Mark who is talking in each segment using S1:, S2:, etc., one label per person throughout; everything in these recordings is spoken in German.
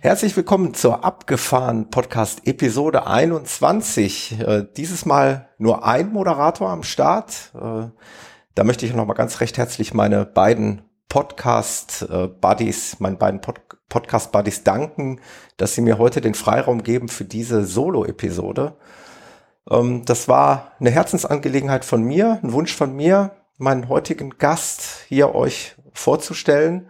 S1: Herzlich willkommen zur Abgefahren Podcast Episode 21. Äh, dieses Mal nur ein Moderator am Start. Äh, da möchte ich noch mal ganz recht herzlich meine beiden Podcast äh, Buddies, meinen beiden Pod Podcast Buddies danken, dass sie mir heute den Freiraum geben für diese Solo Episode. Ähm, das war eine Herzensangelegenheit von mir, ein Wunsch von mir, meinen heutigen Gast hier euch vorzustellen.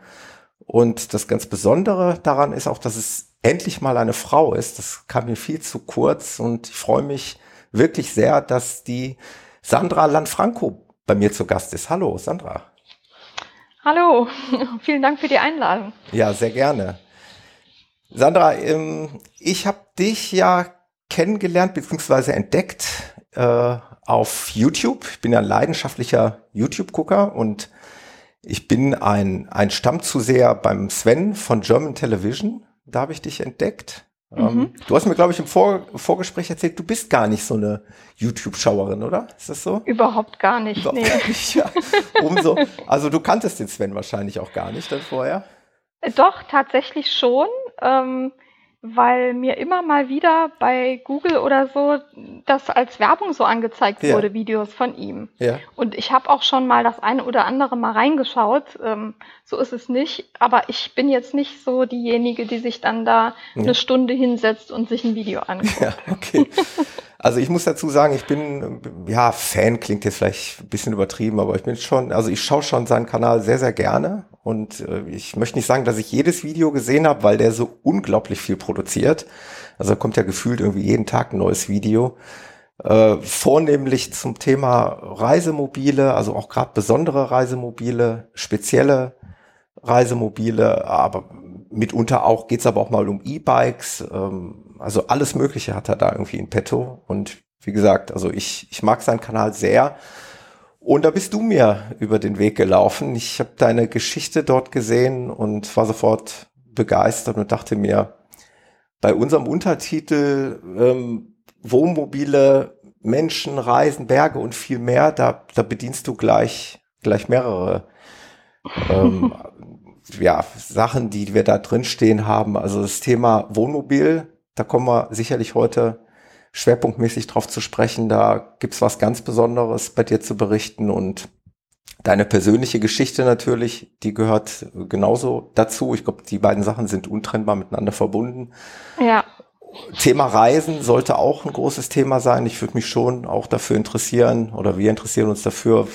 S1: Und das ganz Besondere daran ist auch, dass es endlich mal eine Frau ist. Das kam mir viel zu kurz und ich freue mich wirklich sehr, dass die Sandra Lanfranco bei mir zu Gast ist. Hallo, Sandra.
S2: Hallo, vielen Dank für die Einladung.
S1: Ja, sehr gerne. Sandra, ähm, ich habe dich ja kennengelernt bzw. entdeckt äh, auf YouTube. Ich bin ja ein leidenschaftlicher YouTube-Gucker und ich bin ein, ein Stammzuseher beim Sven von German Television. Da habe ich dich entdeckt. Ähm, mhm. Ähm, du hast mir, glaube ich, im Vor Vorgespräch erzählt, du bist gar nicht so eine YouTube-Schauerin, oder? Ist das so?
S2: Überhaupt gar nicht. Überhaupt nee.
S1: nicht ja. Umso, also du kanntest den Sven wahrscheinlich auch gar nicht dann vorher.
S2: Doch, tatsächlich schon. Ähm, weil mir immer mal wieder bei Google oder so das als Werbung so angezeigt ja. wurde, Videos von ihm. Ja. Und ich habe auch schon mal das eine oder andere mal reingeschaut. Ähm, so ist es nicht. Aber ich bin jetzt nicht so diejenige, die sich dann da ja. eine Stunde hinsetzt und sich ein Video anguckt. Ja,
S1: okay. Also ich muss dazu sagen, ich bin, ja, Fan klingt jetzt vielleicht ein bisschen übertrieben, aber ich bin schon, also ich schaue schon seinen Kanal sehr, sehr gerne. Und äh, ich möchte nicht sagen, dass ich jedes Video gesehen habe, weil der so unglaublich viel produziert. Also kommt ja gefühlt irgendwie jeden Tag ein neues Video. Äh, vornehmlich zum Thema Reisemobile, also auch gerade besondere Reisemobile, spezielle Reisemobile, aber mitunter auch geht's aber auch mal um E-Bikes. Ähm, also alles Mögliche hat er da irgendwie in petto. Und wie gesagt, also ich, ich mag seinen Kanal sehr. Und da bist du mir über den Weg gelaufen. Ich habe deine Geschichte dort gesehen und war sofort begeistert und dachte mir, bei unserem Untertitel ähm, Wohnmobile, Menschen, Reisen, Berge und viel mehr, da, da bedienst du gleich, gleich mehrere ähm, ja, Sachen, die wir da drin stehen haben. Also das Thema Wohnmobil, da kommen wir sicherlich heute schwerpunktmäßig drauf zu sprechen. Da gibt's was ganz Besonderes bei dir zu berichten und deine persönliche Geschichte natürlich, die gehört genauso dazu. Ich glaube, die beiden Sachen sind untrennbar miteinander verbunden.
S2: Ja.
S1: Thema Reisen sollte auch ein großes Thema sein. Ich würde mich schon auch dafür interessieren oder wir interessieren uns dafür,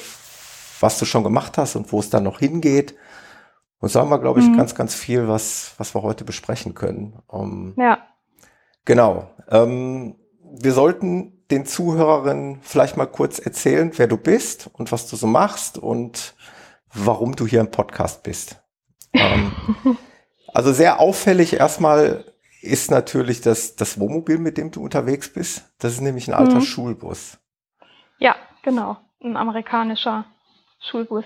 S1: was du schon gemacht hast und wo es dann noch hingeht. Und so haben wir, glaube ich, mhm. ganz, ganz viel, was, was wir heute besprechen können. Um,
S2: ja.
S1: Genau. Ähm, wir sollten den Zuhörerinnen vielleicht mal kurz erzählen, wer du bist und was du so machst und warum du hier im Podcast bist. Ähm, also sehr auffällig erstmal ist natürlich das, das Wohnmobil, mit dem du unterwegs bist. Das ist nämlich ein alter mhm. Schulbus.
S2: Ja, genau. Ein amerikanischer Schulbus.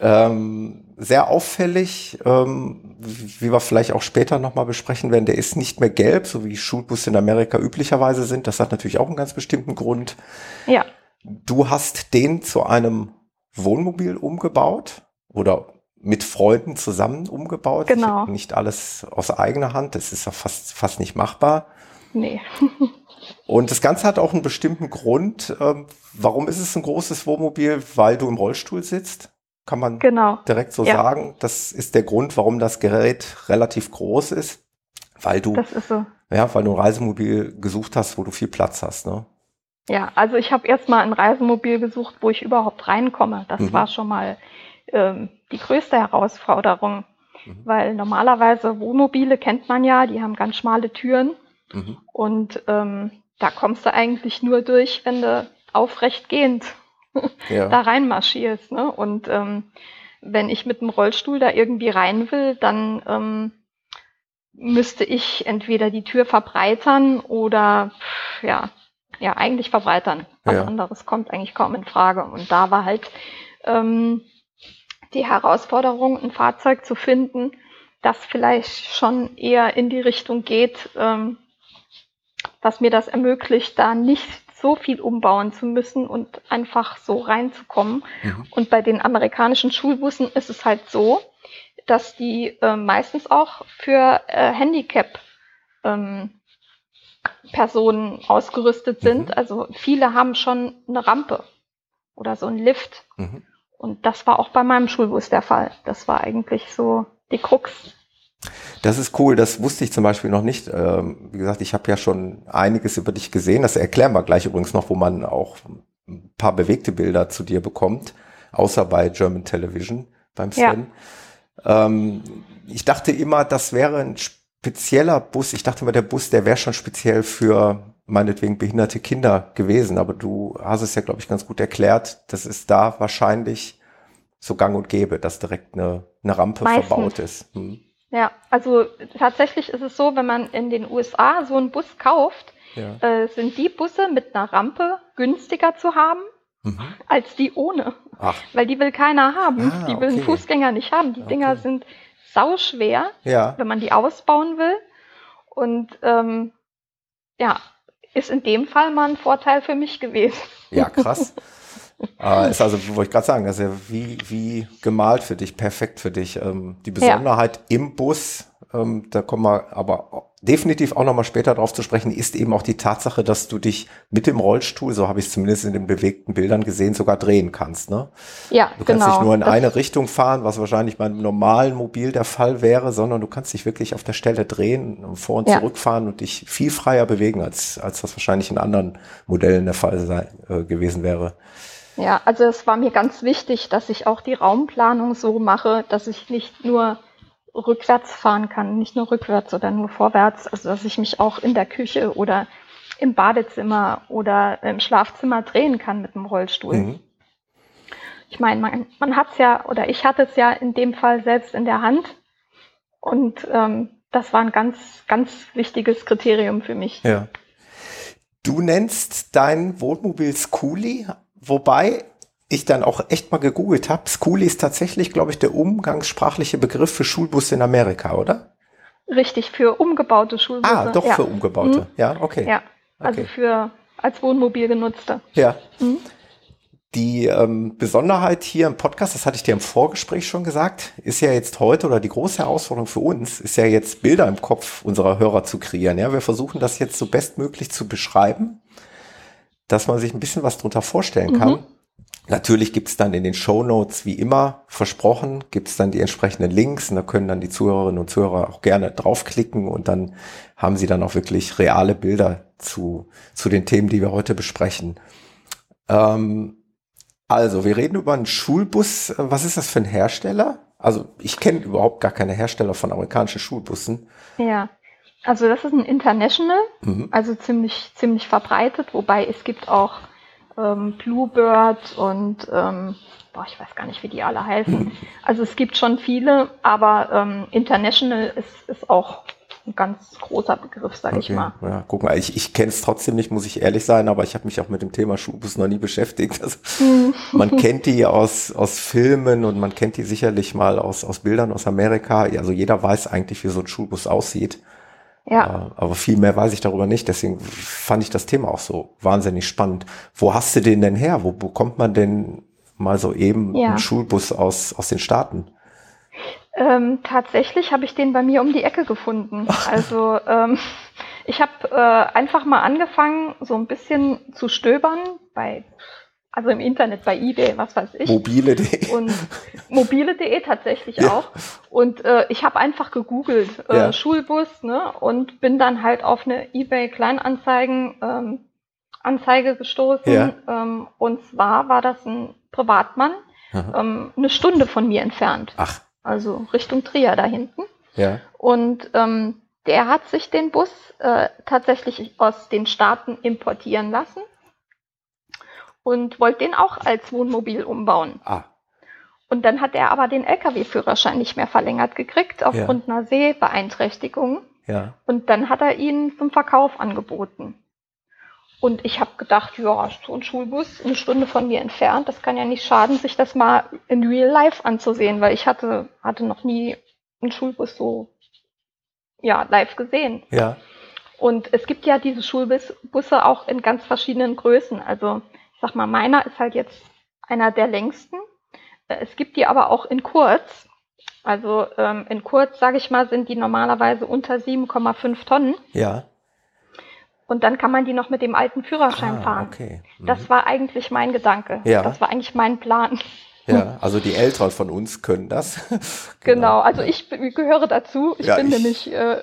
S1: Ähm, sehr auffällig, ähm, wie wir vielleicht auch später nochmal besprechen werden, der ist nicht mehr gelb, so wie Schulbusse in Amerika üblicherweise sind. Das hat natürlich auch einen ganz bestimmten Grund.
S2: Ja.
S1: Du hast den zu einem Wohnmobil umgebaut oder mit Freunden zusammen umgebaut.
S2: Genau.
S1: Nicht alles aus eigener Hand, das ist ja fast, fast nicht machbar.
S2: Nee.
S1: Und das Ganze hat auch einen bestimmten Grund. Ähm, warum ist es ein großes Wohnmobil? Weil du im Rollstuhl sitzt? Kann man genau. direkt so ja. sagen. Das ist der Grund, warum das Gerät relativ groß ist, weil du,
S2: so.
S1: ja, weil du ein Reisemobil gesucht hast, wo du viel Platz hast, ne?
S2: Ja, also ich habe erstmal ein Reisemobil gesucht, wo ich überhaupt reinkomme. Das mhm. war schon mal ähm, die größte Herausforderung, mhm. weil normalerweise Wohnmobile kennt man ja, die haben ganz schmale Türen mhm. und ähm, da kommst du eigentlich nur durch, wenn du aufrecht gehend ja. da reinmarschierst. Ne? Und ähm, wenn ich mit dem Rollstuhl da irgendwie rein will, dann ähm, müsste ich entweder die Tür verbreitern oder ja, ja, eigentlich verbreitern. Was
S1: Ja.
S2: anderes kommt eigentlich kaum in Frage. Und da war halt ähm, die Herausforderung, ein Fahrzeug zu finden, das vielleicht schon eher in die Richtung geht, ähm, was mir das ermöglicht, da nicht so viel umbauen zu müssen und einfach so reinzukommen.
S1: Mhm.
S2: Und bei den amerikanischen Schulbussen ist es halt so, dass die äh, meistens auch für äh, Handicap ähm, Personen ausgerüstet sind.
S1: Mhm.
S2: Also viele haben schon eine Rampe oder so einen Lift.
S1: Mhm.
S2: Und das war auch bei meinem Schulbus der Fall. Das war eigentlich so die Krux.
S1: Das ist cool, das wusste ich zum Beispiel noch nicht. Ähm, wie gesagt, ich habe ja schon einiges über dich gesehen. Das erklären wir gleich übrigens noch, wo man auch ein paar bewegte Bilder zu dir bekommt, außer bei German Television beim
S2: Ja.
S1: Sven. Ähm, ich dachte immer, das wäre ein spezieller Bus. Ich dachte immer, der Bus, der wäre schon speziell für meinetwegen behinderte Kinder gewesen. Aber du hast es ja, glaube ich, ganz gut erklärt. Das ist da wahrscheinlich so gang und gäbe, dass direkt eine, eine Rampe
S2: Meistens.
S1: verbaut ist. Hm.
S2: Ja, also tatsächlich ist es so, wenn man in den USA so einen Bus kauft,
S1: Ja.
S2: äh, sind die Busse mit einer Rampe günstiger zu haben
S1: Mhm.
S2: als die ohne.
S1: Ach,
S2: Weil die will keiner haben.
S1: Ah,
S2: die will ein
S1: okay.
S2: Fußgänger nicht haben. Die Dinger
S1: Okay.
S2: sind sauschwer,
S1: ja.
S2: wenn man die ausbauen will. Und ähm, ja, ist in dem Fall mal ein Vorteil für mich gewesen.
S1: Ja, krass. äh, ist also, wollte ich gerade sagen, ist ja wie, wie gemalt für dich, perfekt für dich. Ähm, die Besonderheit im Bus, ähm, da kommen wir aber definitiv auch nochmal später drauf zu sprechen, ist eben auch die Tatsache, dass du dich mit dem Rollstuhl, so habe ich es zumindest in den bewegten Bildern gesehen, sogar drehen kannst. Ne?
S2: Ja,
S1: Du kannst
S2: genau.
S1: nicht nur in
S2: Das-
S1: eine Richtung fahren, was wahrscheinlich beim normalen Mobil der Fall wäre, sondern du kannst dich wirklich auf der Stelle drehen, vor und
S2: Ja.
S1: zurückfahren und dich viel freier bewegen, als, als das wahrscheinlich in anderen Modellen der Fall sei, äh, gewesen wäre.
S2: Ja, also es war mir ganz wichtig, dass ich auch die Raumplanung so mache, dass ich nicht nur rückwärts fahren kann, nicht nur rückwärts oder nur vorwärts, also dass ich mich auch in der Küche oder im Badezimmer oder im Schlafzimmer drehen kann mit dem Rollstuhl.
S1: Mhm.
S2: Ich meine, man, man hat es ja, oder ich hatte es ja in dem Fall selbst in der Hand. Und ähm, das war ein ganz, ganz wichtiges Kriterium für mich.
S1: Ja. Du nennst dein Wohnmobil Schoolie, wobei ich dann auch echt mal gegoogelt habe. Schoolie ist tatsächlich, glaube ich, der umgangssprachliche Begriff für Schulbus in Amerika, oder?
S2: Richtig, für umgebaute Schulbusse.
S1: Ah, doch
S2: ja.
S1: für umgebaute.
S2: Mhm.
S1: Ja, okay.
S2: Ja, also
S1: Okay.
S2: für als Wohnmobil genutzte.
S1: Ja.
S2: Mhm.
S1: Die ähm, Besonderheit hier im Podcast, das hatte ich dir im Vorgespräch schon gesagt, ist ja jetzt heute oder die große Herausforderung für uns, ist ja jetzt Bilder im Kopf unserer Hörer zu kreieren. Ja, wir versuchen das jetzt so bestmöglich zu beschreiben, dass man sich ein bisschen was drunter vorstellen kann. Natürlich gibt's dann in den Show Notes wie immer versprochen, gibt's dann die entsprechenden Links und da können dann die Zuhörerinnen und Zuhörer auch gerne draufklicken und dann haben sie dann auch wirklich reale Bilder zu, zu den Themen, die wir heute besprechen. Ähm, also, wir reden über einen Schulbus. Was ist das für ein Hersteller? Also, ich kenne überhaupt gar keine Hersteller von amerikanischen Schulbussen.
S2: Ja, also das ist ein International,
S1: Mhm.
S2: also ziemlich, ziemlich verbreitet, wobei es gibt auch ähm, Bluebird und ähm, boah, ich weiß gar nicht, wie die alle heißen. Also es gibt schon viele, aber ähm, International ist, ist auch ein ganz großer Begriff, sage ich mal.
S1: Ja, guck mal, ich, ich kenne es trotzdem nicht, muss ich ehrlich sein, aber ich habe mich auch mit dem Thema Schulbus noch nie beschäftigt. Also,
S2: Mhm.
S1: man kennt die aus, aus Filmen und man kennt die sicherlich mal aus, aus Bildern aus Amerika. Also jeder weiß eigentlich, wie so ein Schulbus aussieht.
S2: Ja,
S1: Äh, Aber viel mehr weiß ich darüber nicht. Deswegen fand ich das Thema auch so wahnsinnig spannend. Wo hast du den denn her? Wo bekommt man denn mal so eben
S2: Ja.
S1: einen Schulbus aus, aus den Staaten?
S2: Ähm, tatsächlich habe ich den bei mir um die Ecke gefunden. Also ähm, ich habe äh, einfach mal angefangen, so ein bisschen zu stöbern bei, also im Internet, bei eBay, was weiß ich.
S1: Mobile.de.
S2: Und mobile.de tatsächlich
S1: Ja.
S2: auch. Und äh, ich habe einfach gegoogelt, äh,
S1: Ja.
S2: Schulbus, ne, und bin dann halt auf eine eBay Kleinanzeigen ähm, Anzeige gestoßen.
S1: Ja.
S2: Ähm, und zwar war das ein Privatmann, ähm, eine Stunde von mir entfernt.
S1: Ach,
S2: Also Richtung Trier da hinten.
S1: ja.
S2: Und ähm, der hat sich den Bus äh, tatsächlich aus den Staaten importieren lassen und wollte den auch als Wohnmobil umbauen.
S1: Ah,
S2: Und dann hat er aber den Lkw-Führerschein nicht mehr verlängert gekriegt aufgrund einer Sehbeeinträchtigung.
S1: ja.
S2: Und dann hat er ihn zum Verkauf angeboten. Und ich habe gedacht, ja, so ein Schulbus eine Stunde von mir entfernt, das kann ja nicht schaden, sich das mal in real life anzusehen, weil ich hatte, hatte noch nie einen Schulbus so ja, live gesehen.
S1: Ja.
S2: Und es gibt ja diese Schulbusse auch in ganz verschiedenen Größen. Also sag mal, meiner ist halt jetzt einer der längsten. Äh, es gibt die aber auch in kurz. Also ähm, in kurz, sage ich mal, sind die normalerweise unter 7,5 Tonnen.
S1: Ja.
S2: Und dann kann man die noch mit dem alten Führerschein
S1: Ah,
S2: fahren.
S1: okay. Mhm.
S2: Das war eigentlich mein Gedanke.
S1: Ja.
S2: Das war eigentlich mein Plan.
S1: Ja, also die Älteren von uns können das.
S2: Genau, also ich gehöre dazu. Ich
S1: Ja,
S2: bin
S1: ich
S2: nämlich äh,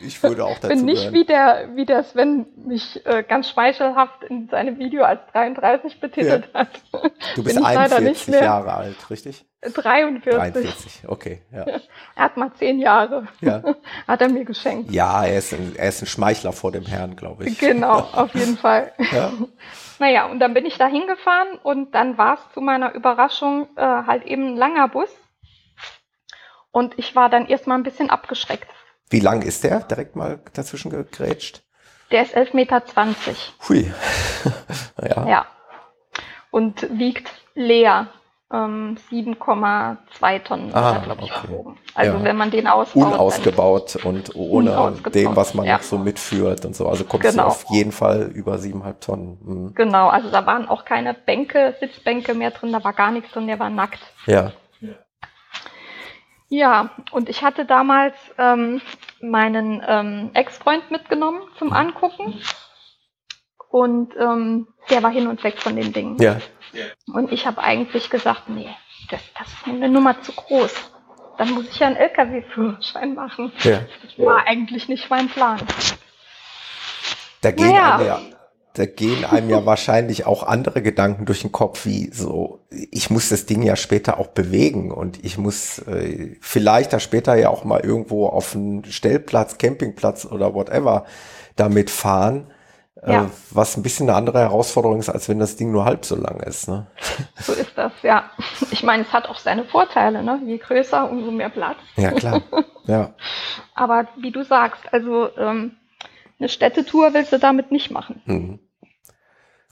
S1: Ich würde auch dazu
S2: bin nicht wie der, wie der Sven mich äh, ganz schmeichelhaft in seinem Video als 33 betitelt hat.
S1: Du bist
S2: bin ich leider nicht
S1: 41
S2: mehr.
S1: Jahre alt, richtig?
S2: 43.
S1: 43, okay. Ja.
S2: Er hat mal zehn Jahre.
S1: Ja.
S2: Hat er mir geschenkt.
S1: ja, er ist, ein, er ist ein Schmeichler vor dem Herrn, glaube ich.
S2: Genau, auf jeden Fall.
S1: Ja.
S2: Naja, und dann bin ich da hingefahren und dann war es zu meiner Überraschung äh, halt eben ein langer Bus. Und ich war dann erstmal ein bisschen abgeschreckt.
S1: Wie lang ist der? Direkt mal dazwischen gegrätscht?
S2: Der ist 11,20 Meter.
S1: Hui. ja.
S2: Ja. Und wiegt leer. Ähm, 7,2 Tonnen
S1: Ah,
S2: glaube ich,
S1: okay.
S2: Also
S1: Ja.
S2: wenn man den ausbaut.
S1: Unausgebaut und ohne
S2: Unausgebaut,
S1: dem, was man
S2: ja.
S1: noch so mitführt und so. Also kommst
S2: Genau.
S1: du auf jeden Fall über siebeneinhalb Tonnen. Mhm.
S2: Genau, also da waren auch keine Bänke, Sitzbänke mehr drin, da war gar nichts drin, der war nackt.
S1: Ja.
S2: Ja, und ich hatte damals ähm, meinen ähm, Ex-Freund mitgenommen zum Angucken. Und ähm, der war hin und weg von dem Ding.
S1: Ja.
S2: Und ich habe eigentlich gesagt, nee, das, das ist mir eine Nummer zu groß. Dann muss ich ja einen LKW-Führerschein machen.
S1: Ja.
S2: Das war eigentlich nicht mein Plan.
S1: Da gehen,
S2: Naja.
S1: einem ja, da gehen einem ja wahrscheinlich auch andere Gedanken durch den Kopf, wie so, ich muss das Ding ja später auch bewegen und ich muss äh, vielleicht da später ja auch mal irgendwo auf einen Stellplatz, Campingplatz oder whatever damit fahren,
S2: Ja.
S1: äh, was ein bisschen eine andere Herausforderung ist, als wenn das Ding nur halb so lang ist. Ne?
S2: So ist das, ja. Ich meine, es hat auch seine Vorteile, ne? Je größer, umso mehr Platz.
S1: Ja, klar. ja.
S2: Aber wie du sagst, also ähm, eine Städtetour willst du damit nicht machen.
S1: Mhm.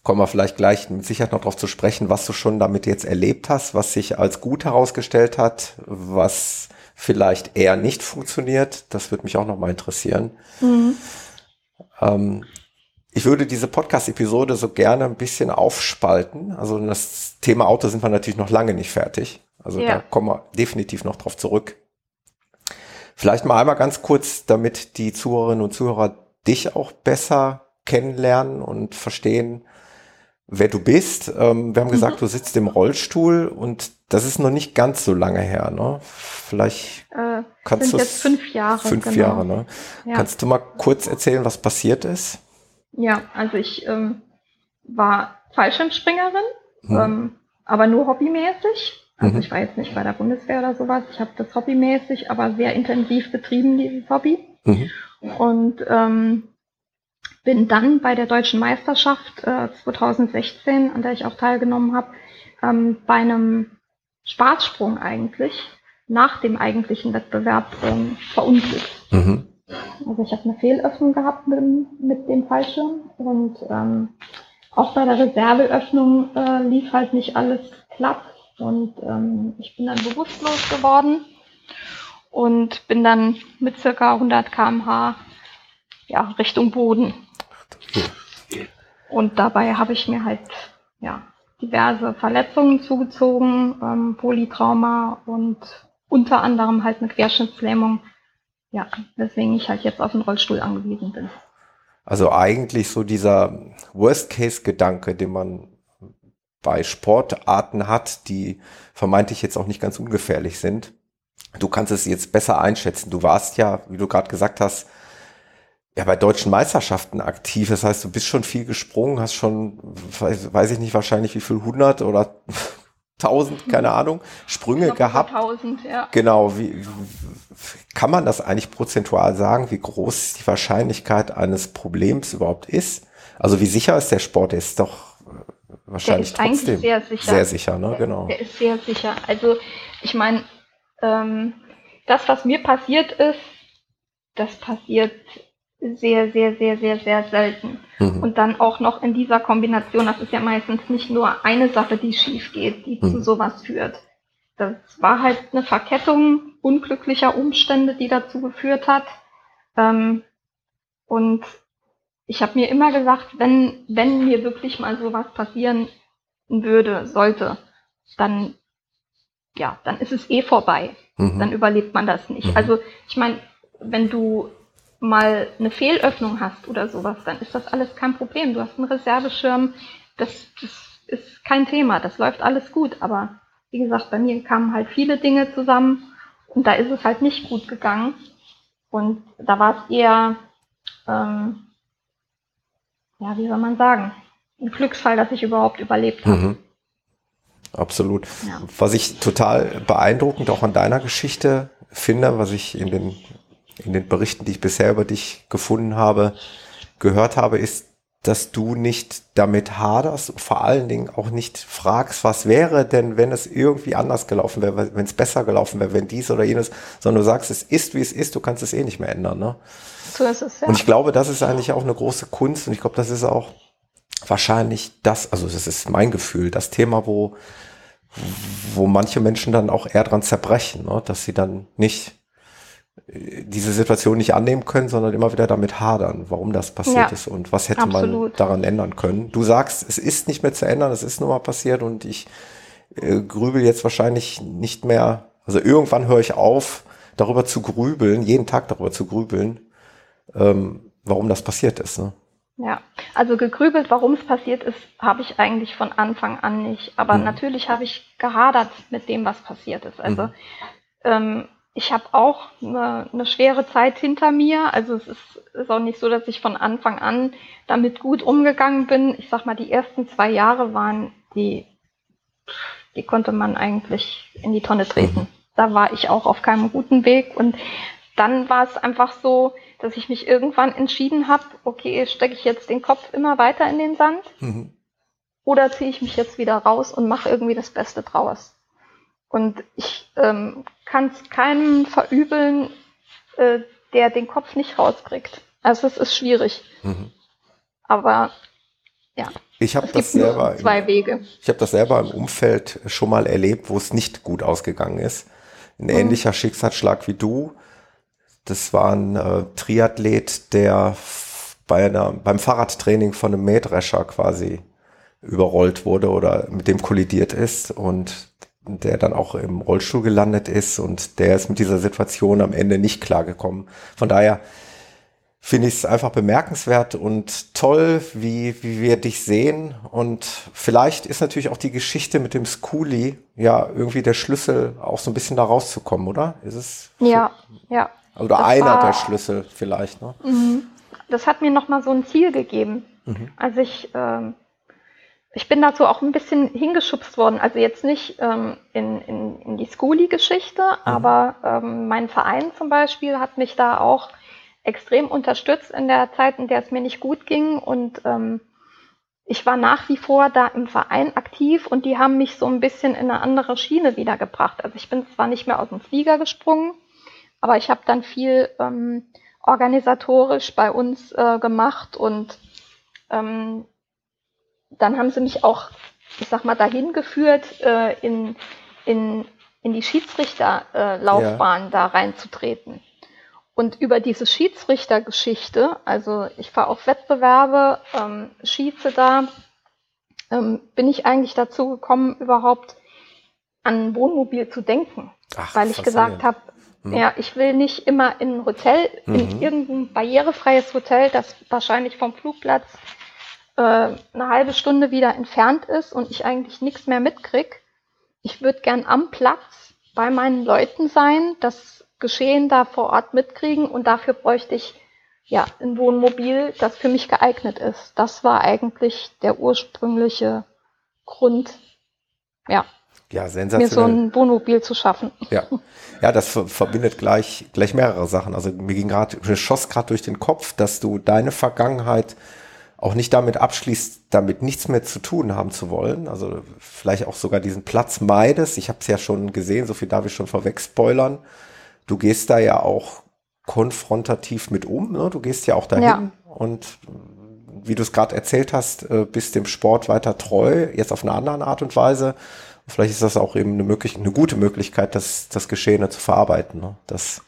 S1: Kommen wir vielleicht gleich mit Sicherheit noch darauf zu sprechen, was du schon damit jetzt erlebt hast, was sich als gut herausgestellt hat, was vielleicht eher nicht funktioniert. Das würde mich auch noch mal interessieren. Ähm, ich würde diese Podcast-Episode so gerne ein bisschen aufspalten. Also das Thema Auto sind wir natürlich noch lange nicht fertig. Also
S2: Ja.
S1: da kommen wir definitiv noch drauf zurück. Vielleicht mal einmal ganz kurz, damit die Zuhörerinnen und Zuhörer dich auch besser kennenlernen und verstehen, wer du bist. Ähm, wir haben gesagt, du sitzt im Rollstuhl und das ist noch nicht ganz so lange her. Ne? Vielleicht
S2: Äh,
S1: kannst
S2: sind
S1: du
S2: jetzt fünf Jahre.
S1: fünf
S2: genau.
S1: Jahre. Ne?
S2: Ja.
S1: Kannst du mal kurz erzählen, was passiert ist?
S2: ja, also ich ähm, war Fallschirmspringerin,
S1: Hm.
S2: ähm, aber nur hobbymäßig. Also
S1: Mhm.
S2: ich war jetzt nicht bei der Bundeswehr oder sowas. Ich habe das hobbymäßig, aber sehr intensiv betrieben, dieses Hobby.
S1: Mhm.
S2: Und ähm, bin dann bei der deutschen Meisterschaft äh, 2016, an der ich auch teilgenommen habe, ähm, bei einem Spaßsprung eigentlich, nach dem eigentlichen Wettbewerb, ähm, verunglückt.
S1: Mhm.
S2: Also ich habe eine Fehlöffnung gehabt mit, dem- mit dem Fallschirm und ähm, auch bei der Reserveöffnung äh, lief halt nicht alles glatt und ähm, ich bin dann bewusstlos geworden und bin dann mit circa 100 km/h ja, Richtung Boden. Und dabei habe ich mir halt ja, diverse Verletzungen zugezogen, ähm, Polytrauma und unter anderem halt eine Querschnittslähmung. Ja, weswegen ich halt jetzt auf den Rollstuhl angewiesen bin.
S1: Also eigentlich so dieser Worst-Case-Gedanke, den man bei Sportarten hat, die vermeintlich jetzt auch nicht ganz ungefährlich sind. Du kannst es jetzt besser einschätzen. Du warst ja, wie du gerade gesagt hast, ja bei deutschen Meisterschaften aktiv. Das heißt, du bist schon viel gesprungen, hast schon, weiß, weiß ich nicht, wahrscheinlich wie viel hundert oder tausend, keine Ahnung, Sprünge gehabt.
S2: über 1000, ja.
S1: Genau, wie, wie kann man das eigentlich prozentual sagen, wie groß die Wahrscheinlichkeit eines Problems überhaupt ist? Also wie sicher ist der Sport? Der ist doch äh, wahrscheinlich
S2: ist eigentlich
S1: trotzdem
S2: sehr sicher.
S1: Sehr sicher, ne? Genau.
S2: Der ist sehr sicher. Also ich meine, ähm, das, was mir passiert ist, das passiert sehr, sehr, sehr, sehr, sehr selten. Mhm. Und dann auch noch in dieser Kombination, das ist ja meistens nicht nur eine Sache, die schief geht, die mhm. zu sowas führt. Das war halt eine Verkettung unglücklicher Umstände, die dazu geführt hat. Ähm, und ich habe mir immer gesagt, wenn, wenn mir wirklich mal sowas passieren würde, sollte, dann, ja, dann ist es eh vorbei. Mhm. Dann überlebt man das nicht. Mhm. Also ich meine, wenn du mal eine Fehlöffnung hast oder sowas, dann ist das alles kein Problem. Du hast einen Reserveschirm, das, das ist kein Thema, das läuft alles gut. Aber wie gesagt, bei mir kamen halt viele Dinge zusammen und da ist es halt nicht gut gegangen. Und da war es eher, ähm, ja, wie soll man sagen, ein Glücksfall, dass ich überhaupt überlebt habe. Mhm.
S1: Absolut. Ja. Was ich total beeindruckend auch an deiner Geschichte finde, was ich in den in den Berichten, die ich bisher über dich gefunden habe, gehört habe, ist, dass du nicht damit haderst und vor allen Dingen auch nicht fragst, was wäre denn, wenn es irgendwie anders gelaufen wäre, wenn es besser gelaufen wäre, wenn dies oder jenes, sondern du sagst, es ist, wie es ist, du kannst es eh nicht mehr ändern. Ne? So ist es, ja. Und ich glaube, das ist eigentlich auch eine große Kunst und ich glaube, das ist auch wahrscheinlich das, also das ist mein Gefühl, das Thema, wo, wo manche Menschen dann auch eher dran zerbrechen, ne? dass sie dann nicht diese Situation nicht annehmen können, sondern immer wieder damit hadern, warum das passiert ja, ist und was hätte absolut. man daran ändern können. Du sagst, es ist nicht mehr zu ändern, es ist nun mal passiert und ich äh, grübel jetzt wahrscheinlich nicht mehr, also irgendwann höre ich auf, darüber zu grübeln, jeden Tag darüber zu grübeln, ähm, warum das passiert ist. Ne?
S2: Ja, also gegrübelt, warum es passiert ist, habe ich eigentlich von Anfang an nicht. Aber mhm. natürlich habe ich gehadert mit dem, was passiert ist. Also mhm. ähm, ich habe auch eine, eine, schwere Zeit hinter mir. Also es ist, ist auch nicht so, dass ich von Anfang an damit gut umgegangen bin. Ich sag mal, die ersten zwei Jahre waren die, die konnte man eigentlich in die Tonne treten. Mhm. Da war ich auch auf keinem guten Weg. Und dann war es einfach so, dass ich mich irgendwann entschieden habe, okay, stecke ich jetzt den Kopf immer weiter in den Sand mhm. oder ziehe ich mich jetzt wieder raus und mache irgendwie das Beste draus. Und ich ähm, kann es keinem verübeln, äh, der den Kopf nicht rauskriegt. Also es ist schwierig. Mhm. Aber ja.
S1: Ich habe das selber
S2: zwei im, Wege.
S1: Ich habe das selber im Umfeld schon mal erlebt, wo es nicht gut ausgegangen ist. Ein mhm. ähnlicher Schicksalsschlag wie du. Das war ein äh, Triathlet, der bei einer, beim Fahrradtraining von einem Mähdrescher quasi überrollt wurde oder mit dem kollidiert ist und der dann auch im Rollstuhl gelandet ist und der ist mit dieser Situation am Ende nicht klargekommen. Von daher finde ich es einfach bemerkenswert und toll, wie, wie wir dich sehen. Und vielleicht ist natürlich auch die Geschichte mit dem Schoolie ja irgendwie der Schlüssel, auch so ein bisschen da rauszukommen, oder? Ist es?
S2: Ja, ja.
S1: Oder das einer war, der Schlüssel vielleicht, ne?
S2: Mhm. Das hat mir nochmal so ein Ziel gegeben. Mhm. Als ich ähm, ich bin dazu auch ein bisschen hingeschubst worden. Also jetzt nicht ähm, in, in, in die Schoolie-Geschichte, mhm. aber ähm, mein Verein zum Beispiel hat mich da auch extrem unterstützt in der Zeit, in der es mir nicht gut ging. Und ähm, ich war nach wie vor da im Verein aktiv und die haben mich so ein bisschen in eine andere Schiene wiedergebracht. Also ich bin zwar nicht mehr aus dem Flieger gesprungen, aber ich habe dann viel ähm, organisatorisch bei uns äh, gemacht und ähm, dann haben sie mich auch, ich sag mal, dahin geführt, äh, in, in, in die Schiedsrichterlaufbahn äh, ja. da reinzutreten. Und über diese Schiedsrichtergeschichte, also ich fahre auf Wettbewerbe, ähm, schieße da, ähm, bin ich eigentlich dazu gekommen, überhaupt an Wohnmobil zu denken. Ach, weil ich gesagt habe, mhm. ja, ich will nicht immer in ein Hotel, mhm. in irgendein barrierefreies Hotel, das wahrscheinlich vom Flugplatz äh, eine halbe Stunde wieder entfernt ist und ich eigentlich nichts mehr mitkrieg. Ich würde gern am Platz bei meinen Leuten sein, das Geschehen da vor Ort mitkriegen und dafür bräuchte ich ja ein Wohnmobil, das für mich geeignet ist. Das war eigentlich der ursprüngliche Grund, ja,
S1: ja, sensationell.
S2: mir so ein Wohnmobil zu schaffen.
S1: Ja, ja das verbindet gleich, gleich mehrere Sachen. Also mir ging gerade, mir schoss gerade durch den Kopf, dass du deine Vergangenheit auch nicht damit abschließt, damit nichts mehr zu tun haben zu wollen. Also vielleicht auch sogar diesen Platz meidest. Ich habe es ja schon gesehen, so viel darf ich schon vorweg spoilern. Du gehst da ja auch konfrontativ mit um. Ne? Du gehst ja auch dahin ja. und wie du es gerade erzählt hast, äh, bist dem Sport weiter treu, jetzt auf eine andere Art und Weise. Vielleicht ist das auch eben eine, möglich eine gute Möglichkeit, das, das Geschehene zu verarbeiten. Ne? Das,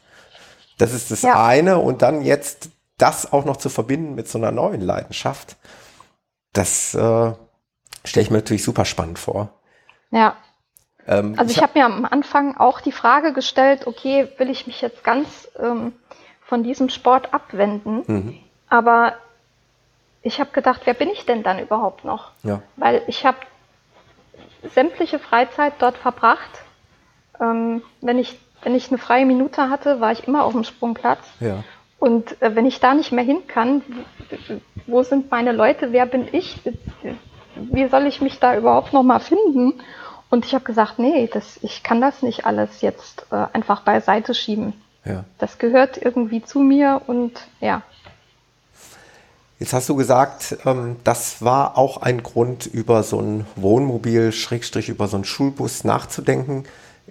S1: das ist das ja. eine. Und dann jetzt das auch noch zu verbinden mit so einer neuen Leidenschaft, das äh, stelle ich mir natürlich super spannend vor.
S2: Ja. Ähm, also ich, ich habe hab mir am Anfang auch die Frage gestellt, okay, will ich mich jetzt ganz ähm, von diesem Sport abwenden? Mhm. Aber ich habe gedacht, wer bin ich denn dann überhaupt noch? Ja. Weil ich habe sämtliche Freizeit dort verbracht. Ähm, wenn, ich, wenn ich eine freie Minute hatte, war ich immer auf dem Sprungplatz. Ja. Und äh, wenn ich da nicht mehr hin kann, wo sind meine Leute, wer bin ich, wie soll ich mich da überhaupt noch mal finden? Und ich habe gesagt, nee, das, ich kann das nicht alles jetzt äh, einfach beiseite schieben. Ja. Das gehört irgendwie zu mir und ja.
S1: Jetzt hast du gesagt, ähm, das war auch ein Grund, über so ein Wohnmobil, Schrägstrich über so einen Schulbus nachzudenken.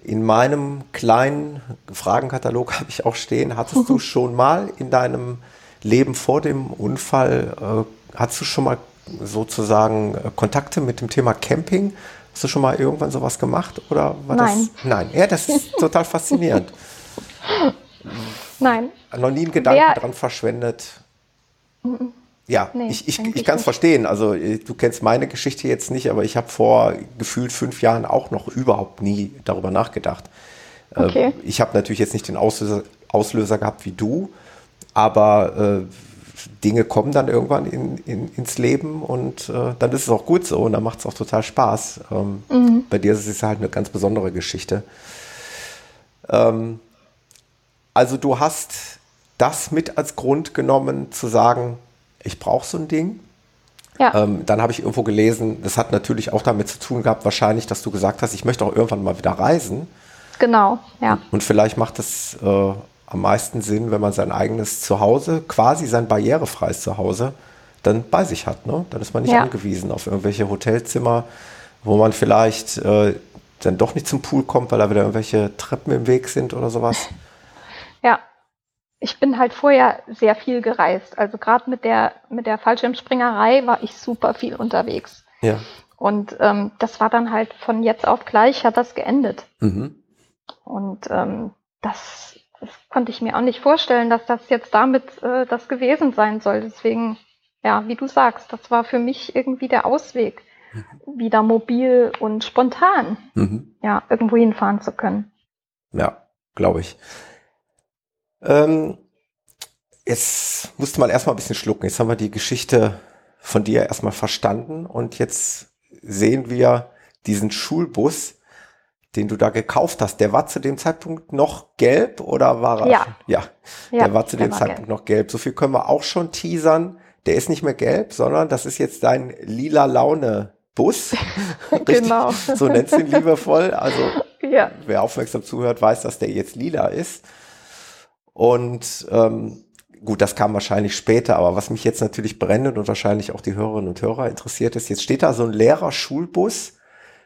S1: In meinem kleinen Fragenkatalog habe ich auch stehen, hattest du schon mal in deinem Leben vor dem Unfall, äh, hattest du schon mal sozusagen äh, Kontakte mit dem Thema Camping? Hast du schon mal irgendwann sowas gemacht? Oder war
S2: Nein.
S1: das? Nein. Ja, das ist total faszinierend.
S2: Nein.
S1: Noch nie einen Gedanken Wer, dran verschwendet. Ja, nee, ich, ich, ich kann es verstehen. Also äh, du kennst meine Geschichte jetzt nicht, aber ich habe vor gefühlt fünf Jahren auch noch überhaupt nie darüber nachgedacht. Äh, okay. ich habe natürlich jetzt nicht den Auslöser, Auslöser gehabt wie du, aber äh, Dinge kommen dann irgendwann in, in, ins Leben und äh, dann ist es auch gut so und dann macht es auch total Spaß. Ähm, mhm. Bei dir ist es halt eine ganz besondere Geschichte. Ähm, also du hast das mit als Grund genommen, zu sagen, ich brauche so ein Ding. Ja. Ähm, dann habe ich irgendwo gelesen, das hat natürlich auch damit zu tun gehabt, wahrscheinlich, dass du gesagt hast, ich möchte auch irgendwann mal wieder reisen.
S2: Genau, ja.
S1: Und vielleicht macht es äh, am meisten Sinn, wenn man sein eigenes Zuhause, quasi sein barrierefreies Zuhause, dann bei sich hat. Ne? Dann ist man nicht ja. angewiesen auf irgendwelche Hotelzimmer, wo man vielleicht äh, dann doch nicht zum Pool kommt, weil da wieder irgendwelche Treppen im Weg sind oder sowas.
S2: Ja, ich bin halt vorher sehr viel gereist. Also gerade mit der, mit der Fallschirmspringerei war ich super viel unterwegs. Ja. Und ähm, das war dann halt von jetzt auf gleich hat das geendet. Mhm. Und ähm, das, das konnte ich mir auch nicht vorstellen, dass das jetzt damit äh, das gewesen sein soll. Deswegen, ja, wie du sagst, das war für mich irgendwie der Ausweg, mhm. wieder mobil und spontan, mhm. ja, irgendwo hinfahren zu können.
S1: Ja, glaube ich. Ähm, jetzt musste man erstmal ein bisschen schlucken. Jetzt haben wir die Geschichte von dir erstmal verstanden und jetzt sehen wir diesen Schulbus, den du da gekauft hast. Der war zu dem Zeitpunkt noch gelb oder war er?
S2: Ja.
S1: Ja, ja der war zu dem Zeitpunkt gelb. noch gelb. So viel können wir auch schon teasern. Der ist nicht mehr gelb, sondern das ist jetzt dein lila Laune Bus. genau. So nennt du ihn liebevoll. Also, ja. wer aufmerksam zuhört, weiß, dass der jetzt lila ist. Und ähm, gut, das kam wahrscheinlich später, aber was mich jetzt natürlich brennend und wahrscheinlich auch die Hörerinnen und Hörer interessiert ist, jetzt steht da so ein leerer Schulbus.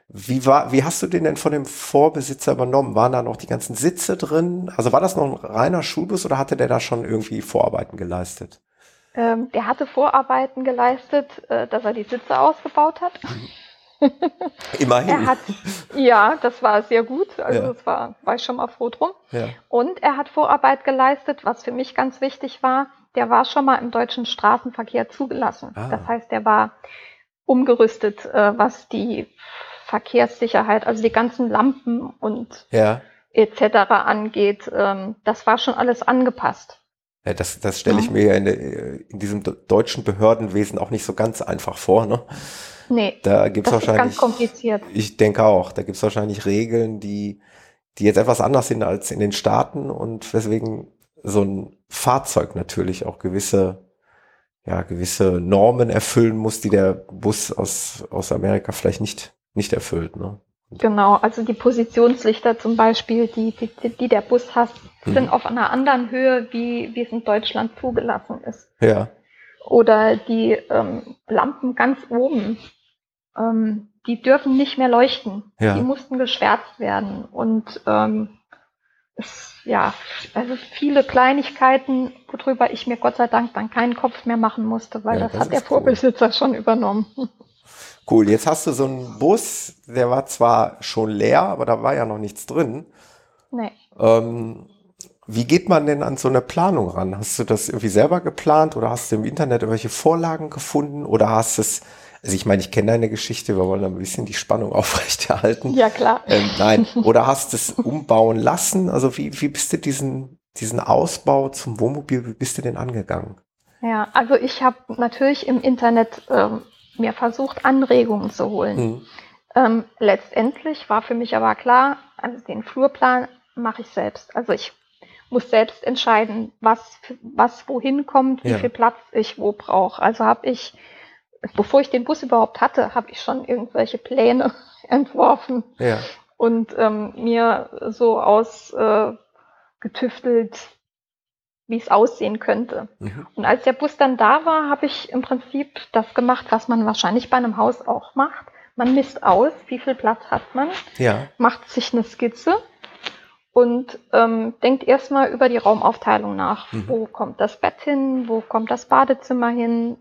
S1: Wie war, wie hast du den denn von dem Vorbesitzer übernommen? Waren da noch die ganzen Sitze drin? Also war das noch ein reiner Schulbus oder hatte der da schon irgendwie Vorarbeiten geleistet?
S2: Ähm, der hatte Vorarbeiten geleistet, äh, dass er die Sitze ausgebaut hat.
S1: Immerhin.
S2: Er hat, ja, das war sehr gut. Also ja. das war, war ich schon mal froh drum. Ja. Und er hat Vorarbeit geleistet, was für mich ganz wichtig war. Der war schon mal im deutschen Straßenverkehr zugelassen. Ah. Das heißt, der war umgerüstet, äh, was die Verkehrssicherheit, also die ganzen Lampen und ja. etc. angeht. Ähm, das war schon alles angepasst.
S1: Ja, das das stelle ich mir ja in, in, diesem deutschen Behördenwesen auch nicht so ganz einfach vor. Ne?
S2: Nee,
S1: da gibt's
S2: das
S1: wahrscheinlich,
S2: ist ganz kompliziert.
S1: Ich denke auch, da gibt es wahrscheinlich Regeln, die, die jetzt etwas anders sind als in den Staaten und weswegen so ein Fahrzeug natürlich auch gewisse, ja, gewisse Normen erfüllen muss, die der Bus aus, aus Amerika vielleicht nicht, nicht erfüllt. Ne?
S2: Genau, also die Positionslichter zum Beispiel, die, die, die der Bus hat, sind mhm. auf einer anderen Höhe, wie, wie es in Deutschland zugelassen ist.
S1: Ja.
S2: Oder die ähm, Lampen ganz oben, ähm, die dürfen nicht mehr leuchten. Ja. Die mussten geschwärzt werden. Und ähm, es, ja, also viele Kleinigkeiten, worüber ich mir Gott sei Dank dann keinen Kopf mehr machen musste, weil ja, das, das hat der Vorbesitzer cool. schon übernommen.
S1: Cool, jetzt hast du so einen Bus, der war zwar schon leer, aber da war ja noch nichts drin. Nee. Ähm, wie geht man denn an so eine Planung ran? Hast du das irgendwie selber geplant oder hast du im Internet irgendwelche Vorlagen gefunden oder hast es, also ich meine, ich kenne deine Geschichte, wir wollen ein bisschen die Spannung aufrechterhalten.
S2: Ja, klar.
S1: Ähm, nein, oder hast es umbauen lassen? Also wie, wie bist du diesen, diesen Ausbau zum Wohnmobil, wie bist du denn angegangen?
S2: Ja, also ich habe natürlich im Internet ähm, mir versucht, Anregungen zu holen. Mhm. Ähm, letztendlich war für mich aber klar, also den Flurplan mache ich selbst. Also ich muss selbst entscheiden, was, was wohin kommt, wie ja. viel Platz ich wo brauche. Also habe ich, bevor ich den Bus überhaupt hatte, habe ich schon irgendwelche Pläne entworfen ja. und ähm, mir so ausgetüftelt, äh, wie es aussehen könnte. Mhm. Und als der Bus dann da war, habe ich im Prinzip das gemacht, was man wahrscheinlich bei einem Haus auch macht. Man misst aus, wie viel Platz hat man, ja. macht sich eine Skizze und ähm, denkt erstmal über die Raumaufteilung nach. Mhm. Wo kommt das Bett hin? Wo kommt das Badezimmer hin?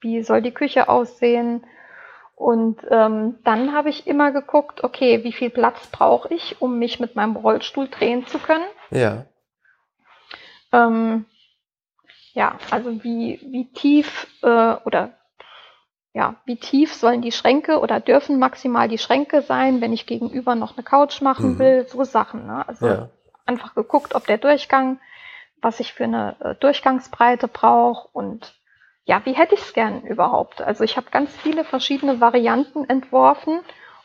S2: Wie soll die Küche aussehen? Und ähm, dann habe ich immer geguckt, okay, wie viel Platz brauche ich, um mich mit meinem Rollstuhl drehen zu können?
S1: Ja.
S2: Ähm, ja, also wie, wie tief äh, oder ja, wie tief sollen die Schränke oder dürfen maximal die Schränke sein, wenn ich gegenüber noch eine Couch machen mhm. will, so Sachen. Ne? Also ja. einfach geguckt, ob der Durchgang, was ich für eine äh, Durchgangsbreite brauche und ja, wie hätte ich es gern überhaupt? Also ich habe ganz viele verschiedene Varianten entworfen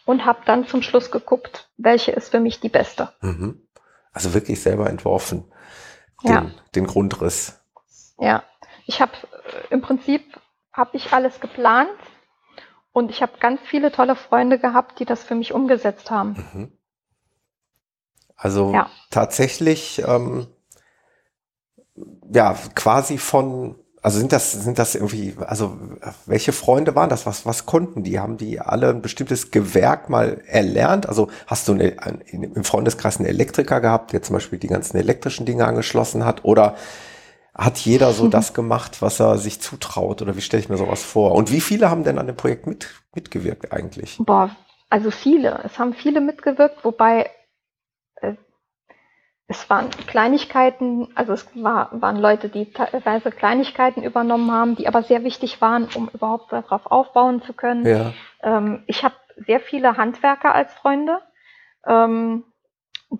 S2: und habe dann zum Schluss geguckt, welche ist für mich die beste.
S1: Mhm. Also wirklich selber entworfen, den, ja. den Grundriss.
S2: Ja, ich habe äh, im Prinzip habe ich alles geplant und ich habe ganz viele tolle Freunde gehabt, die das für mich umgesetzt haben. Mhm.
S1: Also ja. tatsächlich, ähm, ja, quasi von, also sind das, sind das irgendwie, also welche Freunde waren das? Was, was konnten die? Haben die alle ein bestimmtes Gewerk mal erlernt? Also hast du eine, ein, im Freundeskreis einen Elektriker gehabt, der zum Beispiel die ganzen elektrischen Dinge angeschlossen hat? Oder hat jeder so das gemacht, was er sich zutraut? Oder wie stelle ich mir sowas vor? Und wie viele haben denn an dem Projekt mit, mitgewirkt eigentlich?
S2: Boah, also viele. Es haben viele mitgewirkt, wobei es waren Kleinigkeiten, also es war, waren Leute, die teilweise Kleinigkeiten übernommen haben, die aber sehr wichtig waren, um überhaupt darauf aufbauen zu können. Ja. Ähm, ich habe sehr viele Handwerker als Freunde. Ähm,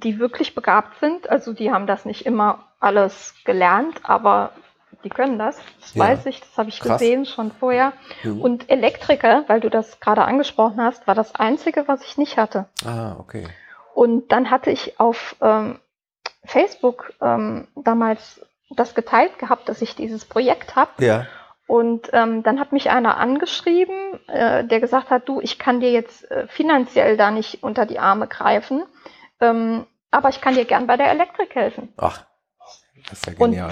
S2: die wirklich begabt sind. Also die haben das nicht immer alles gelernt, aber die können das. Das ja. weiß ich, das habe ich Krass. gesehen schon vorher. Mhm. Und Elektriker, weil du das gerade angesprochen hast, war das Einzige, was ich nicht hatte.
S1: Ah, okay.
S2: Und dann hatte ich auf ähm, Facebook ähm, damals das geteilt gehabt, dass ich dieses Projekt habe.
S1: Ja.
S2: Und ähm, dann hat mich einer angeschrieben, äh, der gesagt hat, du, ich kann dir jetzt äh, finanziell da nicht unter die Arme greifen. Ähm, aber ich kann dir gern bei der Elektrik helfen.
S1: Ach, das ist ja genial.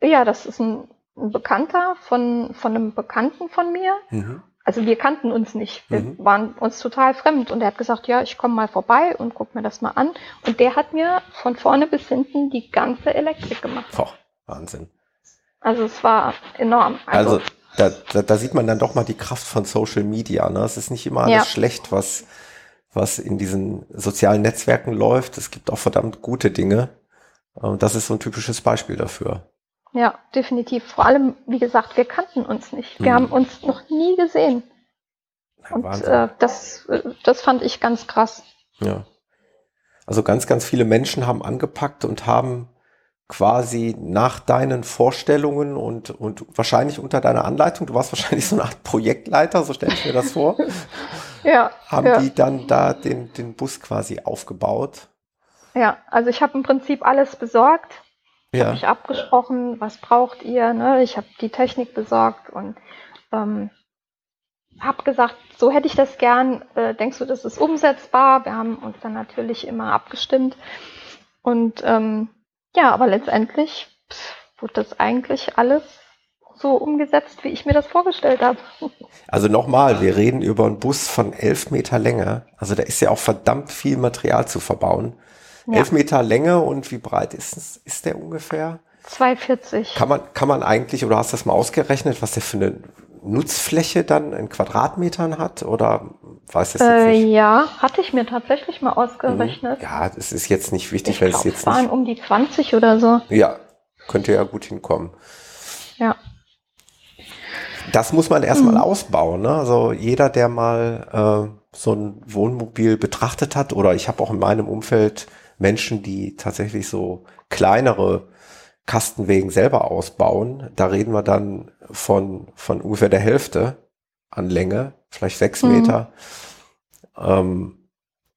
S2: Und, ja, das ist ein, ein, Bekannter von, von einem Bekannten von mir. Mhm. Also wir kannten uns nicht. Wir mhm. waren uns total fremd. Und er hat gesagt, ja, ich komme mal vorbei und guck mir das mal an. Und der hat mir von vorne bis hinten die ganze Elektrik gemacht.
S1: Boah, Wahnsinn.
S2: Also es war enorm.
S1: Also, also da, da, da, sieht man dann doch mal die Kraft von Social Media. Ne? Es ist nicht immer alles ja. schlecht, was was in diesen sozialen Netzwerken läuft. Es gibt auch verdammt gute Dinge. Und das ist so ein typisches Beispiel dafür.
S2: Ja, definitiv. Vor allem, wie gesagt, wir kannten uns nicht. Wir hm. haben uns noch nie gesehen. Ja, und äh, das, äh, das fand ich ganz krass.
S1: Ja. Also ganz, ganz viele Menschen haben angepackt und haben quasi nach deinen Vorstellungen und, und wahrscheinlich unter deiner Anleitung, du warst wahrscheinlich so eine Art Projektleiter, so stelle ich mir das vor,
S2: ja,
S1: haben
S2: ja.
S1: die dann da den, den Bus quasi aufgebaut.
S2: Ja, also ich habe im Prinzip alles besorgt. Ja. Habe ich abgesprochen, was braucht ihr? Ne? Ich habe die Technik besorgt und ähm, habe gesagt, so hätte ich das gern. Äh, denkst du, das ist umsetzbar? Wir haben uns dann natürlich immer abgestimmt. Und ähm, ja, aber letztendlich pff, wurde das eigentlich alles so umgesetzt, wie ich mir das vorgestellt habe.
S1: Also nochmal, wir reden über einen Bus von elf Meter Länge. Also da ist ja auch verdammt viel Material zu verbauen. Ja. 11 Meter Länge und wie breit ist, ist der ungefähr?
S2: 240.
S1: Kann man, kann man eigentlich, oder hast du das mal ausgerechnet, was der für eine Nutzfläche dann in Quadratmetern hat? Oder weiß
S2: das jetzt äh, nicht? Ja, hatte ich mir tatsächlich mal ausgerechnet.
S1: Ja, das ist jetzt nicht wichtig,
S2: ich weil glaub, es jetzt. waren nicht, um die 20 oder so.
S1: Ja, könnte ja gut hinkommen.
S2: Ja.
S1: Das muss man erstmal mhm. ausbauen. Ne? Also jeder, der mal äh, so ein Wohnmobil betrachtet hat, oder ich habe auch in meinem Umfeld Menschen, die tatsächlich so kleinere Kastenwegen selber ausbauen. Da reden wir dann von, von ungefähr der Hälfte an Länge, vielleicht sechs mhm. Meter. Ähm,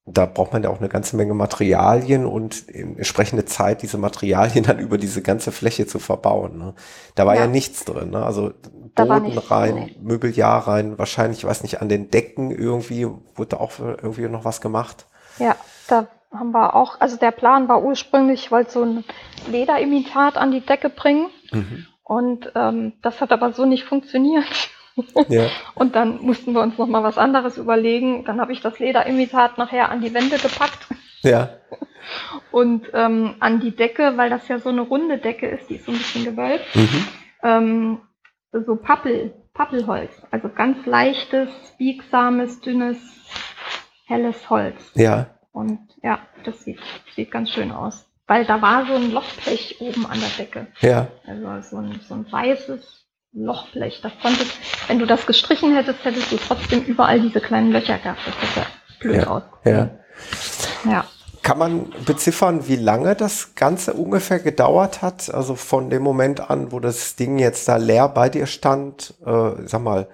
S1: da braucht man ja auch eine ganze Menge Materialien und entsprechende Zeit, diese Materialien dann über diese ganze Fläche zu verbauen. Ne? Da war ja. ja nichts drin. Ne? Also Boden rein, nee. Möbeljahr rein, wahrscheinlich, ich weiß nicht, an den Decken irgendwie, wurde auch irgendwie noch was gemacht.
S2: Ja, da haben wir auch, also der Plan war ursprünglich, ich wollte so ein Lederimitat an die Decke bringen. Mhm. Und ähm, das hat aber so nicht funktioniert. Ja. Und dann mussten wir uns nochmal was anderes überlegen. Dann habe ich das Lederimitat nachher an die Wände gepackt.
S1: Ja.
S2: Und ähm, an die Decke, weil das ja so eine runde Decke ist, die ist so ein bisschen gewölbt, mhm. ähm, so Pappel, Pappelholz. Also ganz leichtes, biegsames, dünnes, helles Holz.
S1: Ja.
S2: Und ja, das sieht, sieht ganz schön aus. Weil da war so ein Lochblech oben an der Decke.
S1: Ja.
S2: Also so ein, so ein weißes Lochblech. Das konntest, wenn du das gestrichen hättest, hättest du trotzdem überall diese kleinen Löcher gehabt. Das hätte blöd
S1: ja.
S2: ausgesehen.
S1: Ja. ja. Kann man beziffern, wie lange das Ganze ungefähr gedauert hat? Also von dem Moment an, wo das Ding jetzt da leer bei dir stand, äh, sag mal,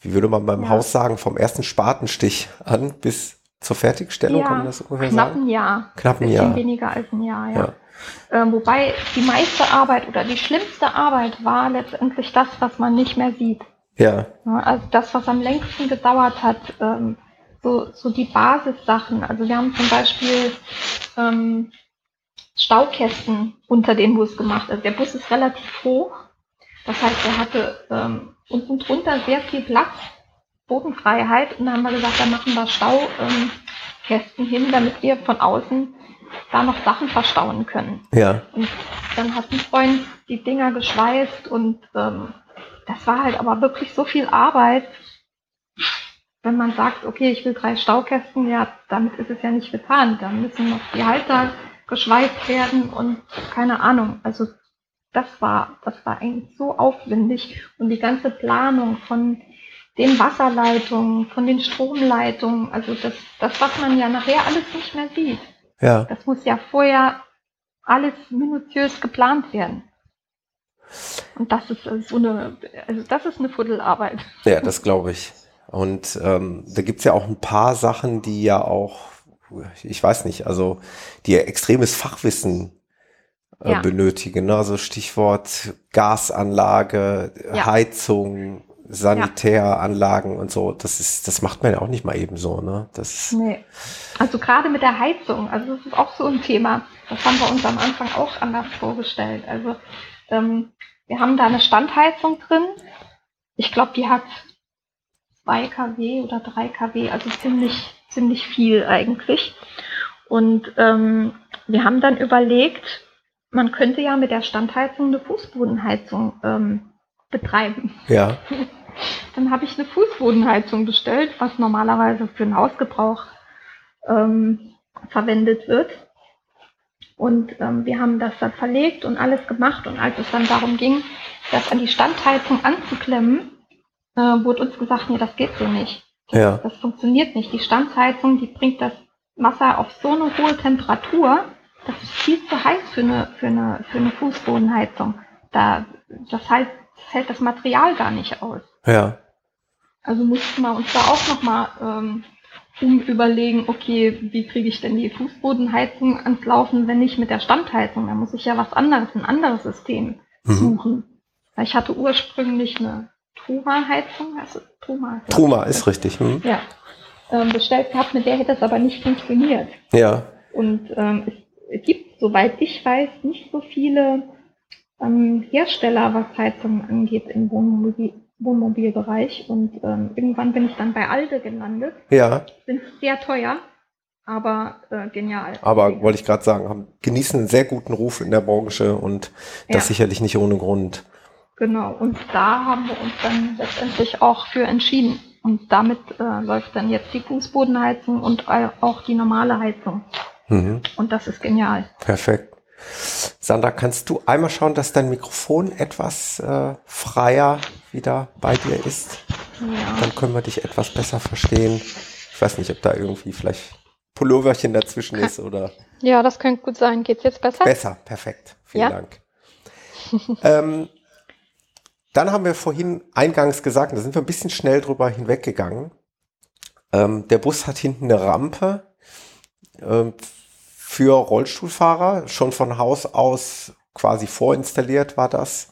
S1: wie würde man beim ja. Haus sagen, vom ersten Spatenstich an bis zur Fertigstellung, ja, kann man das ungefähr
S2: knapp sagen? Ein Jahr.
S1: Knapp ein Jahr.
S2: weniger als ein Jahr, ja. ja. Ähm, wobei die meiste Arbeit oder die schlimmste Arbeit war letztendlich das, was man nicht mehr sieht.
S1: Ja.
S2: Also das, was am längsten gedauert hat, ähm, so, so die Basissachen. Also wir haben zum Beispiel ähm, Staukästen unter den Bus gemacht. Also der Bus ist relativ hoch. Das heißt, er hatte ähm, unten drunter sehr viel Platz Bodenfreiheit und dann haben wir gesagt, da machen wir Staukästen hin, damit wir von außen da noch Sachen verstauen können.
S1: Ja.
S2: Und dann hat ein Freund die Dinger geschweißt und ähm, das war halt aber wirklich so viel Arbeit. Wenn man sagt, okay, ich will drei Staukästen, ja, damit ist es ja nicht getan. Da müssen noch die Halter geschweißt werden und keine Ahnung. Also das war, das war eigentlich so aufwendig und die ganze Planung von den Wasserleitungen, von den Stromleitungen, also das, das, was man ja nachher alles nicht mehr sieht.
S1: Ja.
S2: Das muss ja vorher alles minutiös geplant werden. Und das ist so eine, also das ist eine Fuddelarbeit.
S1: Ja, das glaube ich. Und ähm, da gibt's ja auch ein paar Sachen, die ja auch, ich weiß nicht, also die ja extremes Fachwissen äh, ja. benötigen. Ne? Also Stichwort Gasanlage, ja. Heizung, Sanitäranlagen und so, das ist, das macht man ja auch nicht mal eben so, ne? Das
S2: nee. Also gerade mit der Heizung, also das ist auch so ein Thema. Das haben wir uns am Anfang auch anders vorgestellt. Also ähm, wir haben da eine Standheizung drin. Ich glaube, die hat 2 kW oder 3 kW, also ziemlich, ziemlich viel eigentlich. Und ähm, wir haben dann überlegt, man könnte ja mit der Standheizung eine Fußbodenheizung ähm, betreiben.
S1: Ja.
S2: Dann habe ich eine Fußbodenheizung bestellt, was normalerweise für den Hausgebrauch ähm, verwendet wird. Und ähm, wir haben das dann verlegt und alles gemacht. Und als es dann darum ging, das an die Standheizung anzuklemmen, äh, wurde uns gesagt, nee, das geht so nicht.
S1: Ja.
S2: Das funktioniert nicht. Die Standheizung, die bringt das Wasser auf so eine hohe Temperatur, das ist viel zu heiß für eine, für eine, für eine Fußbodenheizung. Da, das heißt, hält das Material gar nicht aus.
S1: Ja.
S2: Also mussten wir uns da auch nochmal ähm, um überlegen, okay, wie kriege ich denn die Fußbodenheizung ans Laufen, wenn nicht mit der Standheizung? Da muss ich ja was anderes, ein anderes System mhm. suchen. Ich hatte ursprünglich eine Truma-Heizung, also
S1: Truma. Truma ist richtig. Mhm.
S2: Ja. Ähm, bestellt gehabt, mit der hätte es aber nicht funktioniert.
S1: Ja.
S2: Und ähm, es gibt, soweit ich weiß, nicht so viele ähm, Hersteller, was Heizungen angeht im Wohnmobil Wohnmobilbereich. Und ähm, irgendwann bin ich dann bei Alde gelandet.
S1: Ja.
S2: Sind sehr teuer. aber äh, genial.
S1: Aber wollte ich gerade sagen, haben, genießen einen sehr guten Ruf in der Branche und das ja. sicherlich nicht ohne Grund.
S2: Genau, und da haben wir uns dann letztendlich auch für entschieden. Und damit äh, läuft dann jetzt die Fußbodenheizung und auch die normale Heizung. Mhm. Und das ist genial.
S1: Perfekt. Sandra, kannst du einmal schauen, dass dein Mikrofon etwas äh, freier wieder bei dir ist? Ja. Dann können wir dich etwas besser verstehen. Ich weiß nicht, ob da irgendwie vielleicht Pulloverchen dazwischen ist oder.
S2: Ja, das könnte gut sein. Geht's jetzt besser?
S1: Besser, perfekt. Vielen ja? Dank. ähm, dann haben wir vorhin eingangs gesagt, da sind wir ein bisschen schnell drüber hinweggegangen. Ähm, der Bus hat hinten eine Rampe ähm, für Rollstuhlfahrer, schon von Haus aus quasi vorinstalliert war das.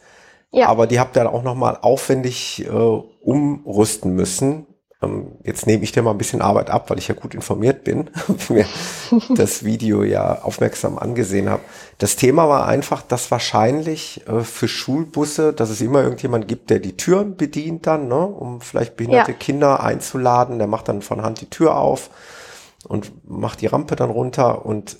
S1: Ja. Aber die habt ihr dann auch nochmal aufwendig äh, umrüsten müssen. Ähm, jetzt nehme ich dir mal ein bisschen Arbeit ab, weil ich ja gut informiert bin, mir das Video ja aufmerksam angesehen habe. Das Thema war einfach, dass wahrscheinlich äh, für Schulbusse, dass es immer irgendjemand gibt, der die Türen bedient dann, ne, um vielleicht behinderte ja. Kinder einzuladen. Der macht dann von Hand die Tür auf und macht die Rampe dann runter und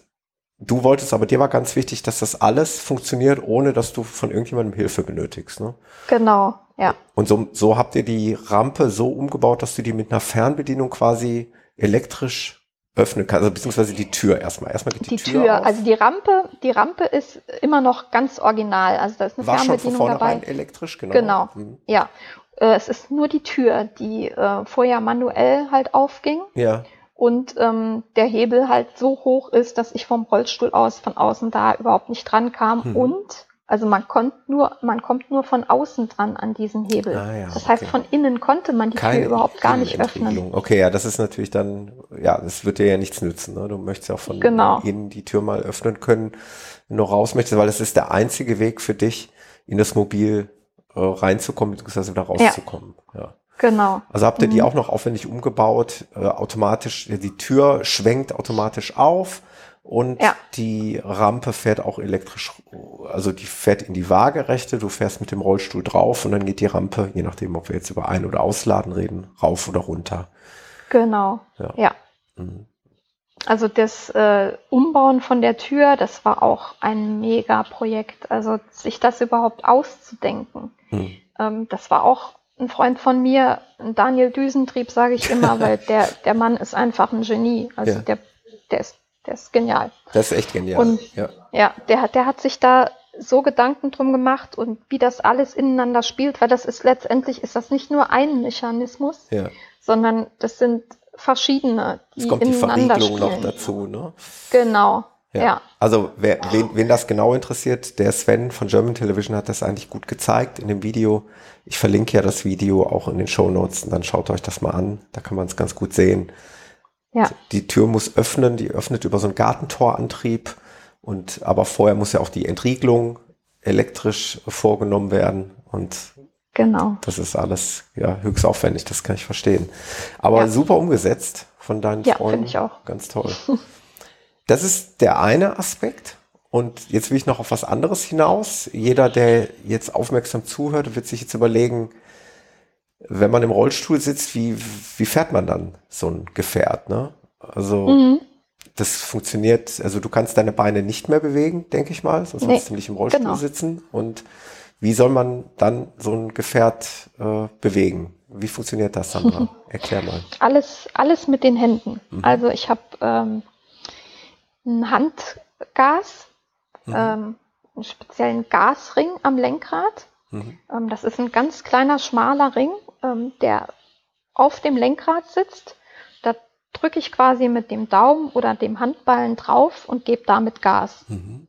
S1: Du wolltest aber, dir war ganz wichtig, dass das alles funktioniert, ohne dass du von irgendjemandem Hilfe benötigst. Ne?
S2: Genau, ja.
S1: Und so, so habt ihr die Rampe so umgebaut, dass du die mit einer Fernbedienung quasi elektrisch öffnen kannst, also beziehungsweise die Tür erstmal. Erstmal
S2: geht die, die Tür, Tür also die Rampe, die Rampe ist immer noch ganz original. Also da ist eine
S1: War
S2: Fernbedienung
S1: schon von
S2: dabei.
S1: elektrisch, genau.
S2: Genau, mhm. ja. Äh, es ist nur die Tür, die äh, vorher manuell halt aufging.
S1: Ja
S2: und ähm, der Hebel halt so hoch ist, dass ich vom Rollstuhl aus von außen da überhaupt nicht dran kam mhm. und also man kommt nur, man kommt nur von außen dran an diesen Hebel. Ah, ja, das heißt, von innen konnte man die Keine Tür überhaupt gar nicht öffnen.
S1: Okay, ja, das ist natürlich dann, ja, das wird dir ja nichts nützen. Ne? Du möchtest ja auch von genau. innen die Tür mal öffnen können, wenn du raus möchtest, weil das ist der einzige Weg für dich, in das Mobil äh, reinzukommen, beziehungsweise wieder rauszukommen. Ja. ja.
S2: Genau.
S1: Also habt ihr die mhm. auch noch aufwendig umgebaut, äh, automatisch, die Tür schwenkt automatisch auf und ja. die Rampe fährt auch elektrisch, also die fährt in die Waagerechte, du fährst mit dem Rollstuhl drauf und dann geht die Rampe, je nachdem, ob wir jetzt über Ein- oder Ausladen reden, rauf oder runter.
S2: Genau. Ja. ja. Mhm. Also das äh, Umbauen von der Tür, das war auch ein Mega-Projekt. Also sich das überhaupt auszudenken, mhm. ähm, das war auch ein Freund von mir, Daniel Düsentrieb, sage ich immer, weil der, der Mann ist einfach ein Genie. Also ja. der, der, ist, der ist genial.
S1: Das ist echt genial.
S2: Und ja, ja der, hat, der hat sich da so Gedanken drum gemacht und wie das alles ineinander spielt, weil das ist letztendlich ist das nicht nur ein Mechanismus, ja. sondern das sind verschiedene,
S1: die es kommt ineinander die Verriegelung spielen. noch dazu, ne?
S2: Genau. Ja. ja.
S1: Also wer, wen, wen das genau interessiert, der Sven von German Television hat das eigentlich gut gezeigt in dem Video. Ich verlinke ja das Video auch in den Show Notes und dann schaut euch das mal an. Da kann man es ganz gut sehen. Ja. Die Tür muss öffnen, die öffnet über so einen Gartentorantrieb und aber vorher muss ja auch die Entriegelung elektrisch vorgenommen werden und
S2: genau.
S1: Das ist alles ja höchst aufwendig, das kann ich verstehen. Aber ja. super umgesetzt von deinen ja, Freunden.
S2: Ich auch.
S1: Ganz toll. Das ist der eine Aspekt. Und jetzt will ich noch auf was anderes hinaus. Jeder, der jetzt aufmerksam zuhört, wird sich jetzt überlegen, wenn man im Rollstuhl sitzt, wie, wie fährt man dann so ein Gefährt? Ne? Also mhm. das funktioniert, also du kannst deine Beine nicht mehr bewegen, denke ich mal, sonst nee, musst du nicht im Rollstuhl genau. sitzen. Und wie soll man dann so ein Gefährt äh, bewegen? Wie funktioniert das, Sandra? Erklär mal.
S2: Alles, alles mit den Händen. Mhm. Also ich habe ähm, ein Handgas, mhm. ähm, einen speziellen Gasring am Lenkrad. Mhm. Ähm, das ist ein ganz kleiner, schmaler Ring, ähm, der auf dem Lenkrad sitzt. Da drücke ich quasi mit dem Daumen oder dem Handballen drauf und gebe damit Gas. Mhm.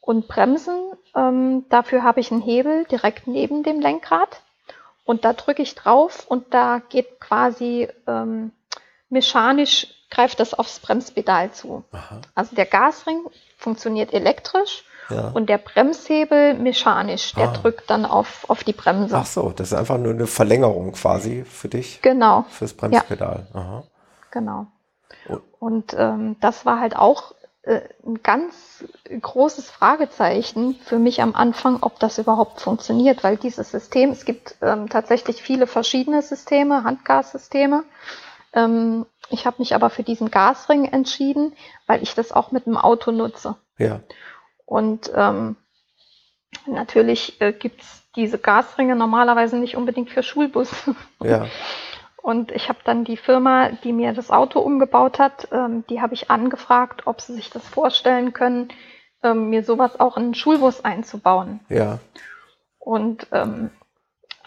S2: Und Bremsen, ähm, dafür habe ich einen Hebel direkt neben dem Lenkrad. Und da drücke ich drauf und da geht quasi ähm, mechanisch greift das aufs Bremspedal zu. Aha. Also der Gasring funktioniert elektrisch ja. und der Bremshebel mechanisch. Der ah. drückt dann auf, auf die Bremse.
S1: Ach so, das ist einfach nur eine Verlängerung quasi für dich.
S2: Genau.
S1: Fürs Bremspedal. Ja. Aha.
S2: Genau. Und, und ähm, das war halt auch äh, ein ganz großes Fragezeichen für mich am Anfang, ob das überhaupt funktioniert, weil dieses System, es gibt ähm, tatsächlich viele verschiedene Systeme, Handgassysteme. Ähm, ich habe mich aber für diesen Gasring entschieden, weil ich das auch mit dem Auto nutze.
S1: Ja.
S2: Und ähm, natürlich äh, gibt's diese Gasringe normalerweise nicht unbedingt für Schulbus.
S1: Ja.
S2: Und ich habe dann die Firma, die mir das Auto umgebaut hat, ähm, die habe ich angefragt, ob sie sich das vorstellen können, ähm, mir sowas auch in einen Schulbus einzubauen.
S1: Ja.
S2: Und ähm,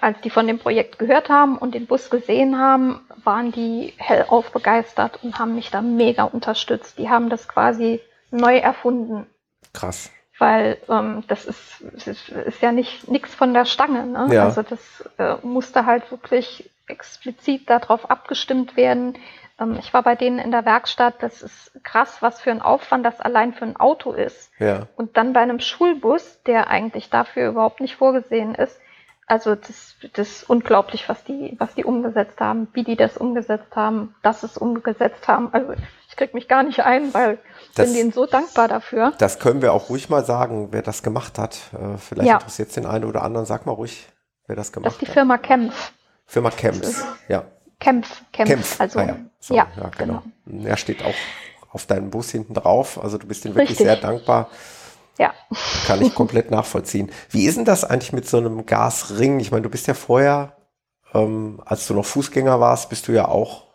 S2: als die von dem Projekt gehört haben und den Bus gesehen haben, waren die hellauf begeistert und haben mich da mega unterstützt. Die haben das quasi neu erfunden.
S1: Krass.
S2: Weil ähm, das ist, ist, ist ja nicht nichts von der Stange. Ne?
S1: Ja.
S2: Also das äh, musste halt wirklich explizit darauf abgestimmt werden. Ähm, ich war bei denen in der Werkstatt. Das ist krass, was für ein Aufwand das allein für ein Auto ist.
S1: Ja.
S2: Und dann bei einem Schulbus, der eigentlich dafür überhaupt nicht vorgesehen ist. Also das, das ist unglaublich, was die, was die umgesetzt haben, wie die das umgesetzt haben, dass es umgesetzt haben. Also ich krieg mich gar nicht ein, weil ich
S1: Das-
S2: bin denen so dankbar dafür.
S1: Das können wir auch ruhig mal sagen, wer das gemacht hat. Äh, vielleicht
S2: Ja.
S1: interessiert es den einen oder anderen. Sag mal ruhig, wer das
S2: Das
S1: gemacht
S2: ist die
S1: hat.
S2: Firma Kempf.
S1: Firma Camps. Ja.
S2: Kempf, Kempf.
S1: Kempf.
S2: Also,
S1: ah, ja. So,
S2: ja,
S1: ja,
S2: genau.
S1: genau. Er steht auch auf deinem Bus hinten drauf. Also du bist ihm wirklich
S2: Richtig.
S1: sehr dankbar.
S2: Ja.
S1: Kann ich komplett nachvollziehen. Wie ist denn das eigentlich mit so einem Gasring? Ich meine, du bist ja vorher, ähm, als du noch Fußgänger warst, bist du ja auch,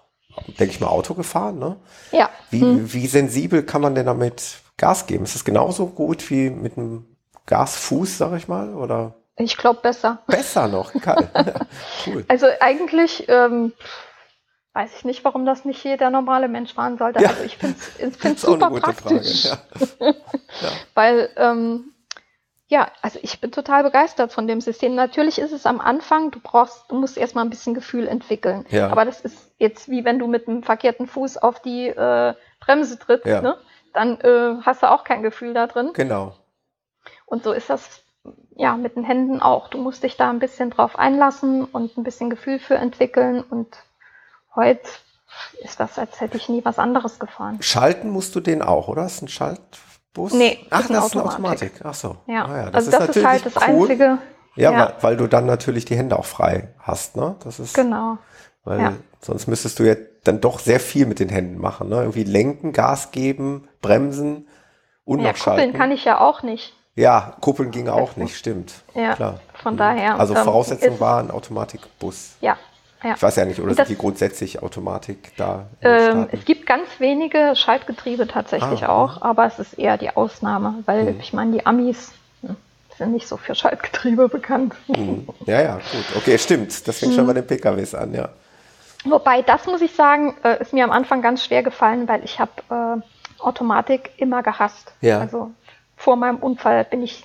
S1: denke ich mal, Auto gefahren, ne?
S2: Ja.
S1: Wie, wie sensibel kann man denn damit Gas geben? Ist das genauso gut wie mit einem Gasfuß, sag ich mal? Oder
S2: Ich glaube besser.
S1: besser noch? Geil. cool.
S2: Also eigentlich ähm, weiß ich nicht, warum das nicht jeder normale Mensch fahren sollte.
S1: Ja.
S2: Also ich finde es super
S1: eine gute
S2: praktisch.
S1: Frage. Ja.
S2: Weil, ähm, ja, also ich bin total begeistert von dem System. Natürlich ist es am Anfang, du brauchst, du musst erstmal ein bisschen Gefühl entwickeln.
S1: Ja.
S2: Aber das ist jetzt wie wenn du mit einem verkehrten Fuß auf die äh, Bremse trittst,
S1: Ja.
S2: ne? Dann äh, hast du auch kein Gefühl da drin.
S1: Genau.
S2: Und so ist das ja mit den Händen auch. Du musst dich da ein bisschen drauf einlassen und ein bisschen Gefühl für entwickeln. Und heute ist das, als hätte ich nie was anderes gefahren.
S1: Schalten musst du den auch, oder? Ist ein Schaltbus?
S2: Nee,
S1: Ach,
S2: ist
S1: das ist eine
S2: Automatik.
S1: Ach so.
S2: Ja,
S1: Ah
S2: also das ist halt das Einzige.
S1: Ja,
S2: Ja.
S1: Weil, weil du dann natürlich die Hände auch frei hast, ne? Das ist,
S2: Genau.
S1: weil
S2: ja.
S1: sonst müsstest du ja dann doch sehr viel mit den Händen machen, ne? Irgendwie lenken, Gas geben, bremsen und
S2: Ja,
S1: noch schalten.
S2: kuppeln kann ich ja auch nicht.
S1: Ja, kuppeln ging auch nicht, stimmt.
S2: Ja,
S1: Klar.
S2: von daher.
S1: Also
S2: ähm,
S1: Voraussetzung
S2: ist-
S1: war ein Automatikbus.
S2: Ja, ja.
S1: Ich weiß ja nicht, oder
S2: Und
S1: sind
S2: das-
S1: die grundsätzlich Automatik da?
S2: Ähm, es gibt ganz wenige Schaltgetriebe tatsächlich
S1: Ah,
S2: auch, aber es ist eher die Ausnahme, weil
S1: Mhm.
S2: ich meine, die Amis hm, sind nicht so für Schaltgetriebe bekannt.
S1: Mhm. Ja, ja, gut. Okay, stimmt. Das fängt schon
S2: Mhm.
S1: bei den PKWs an, ja.
S2: Wobei, das muss ich sagen, äh, ist mir am Anfang ganz schwer gefallen, weil ich habe äh, Automatik immer gehasst.
S1: Ja.
S2: Also vor meinem Unfall bin ich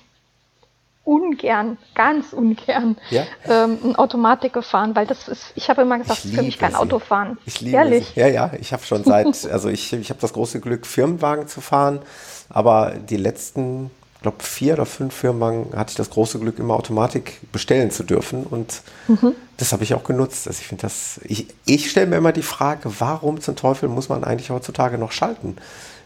S2: ungern, ganz ungern
S1: Ja?
S2: ähm, in Automatik gefahren, weil das ist, ich habe immer gesagt,
S1: Ich
S2: das ist für mich kein
S1: sie.
S2: Autofahren.
S1: Ich liebe
S2: Ehrlich.
S1: sie. Ja, ja, ich habe schon seit, also ich, ich habe das große Glück, Firmenwagen zu fahren, aber die letzten, glaube vier oder fünf Firmenwagen hatte ich das große Glück, immer Automatik bestellen zu dürfen und
S2: Mhm.
S1: das habe ich auch genutzt. Also ich finde das, ich, ich stelle mir immer die Frage, warum zum Teufel muss man eigentlich heutzutage noch schalten?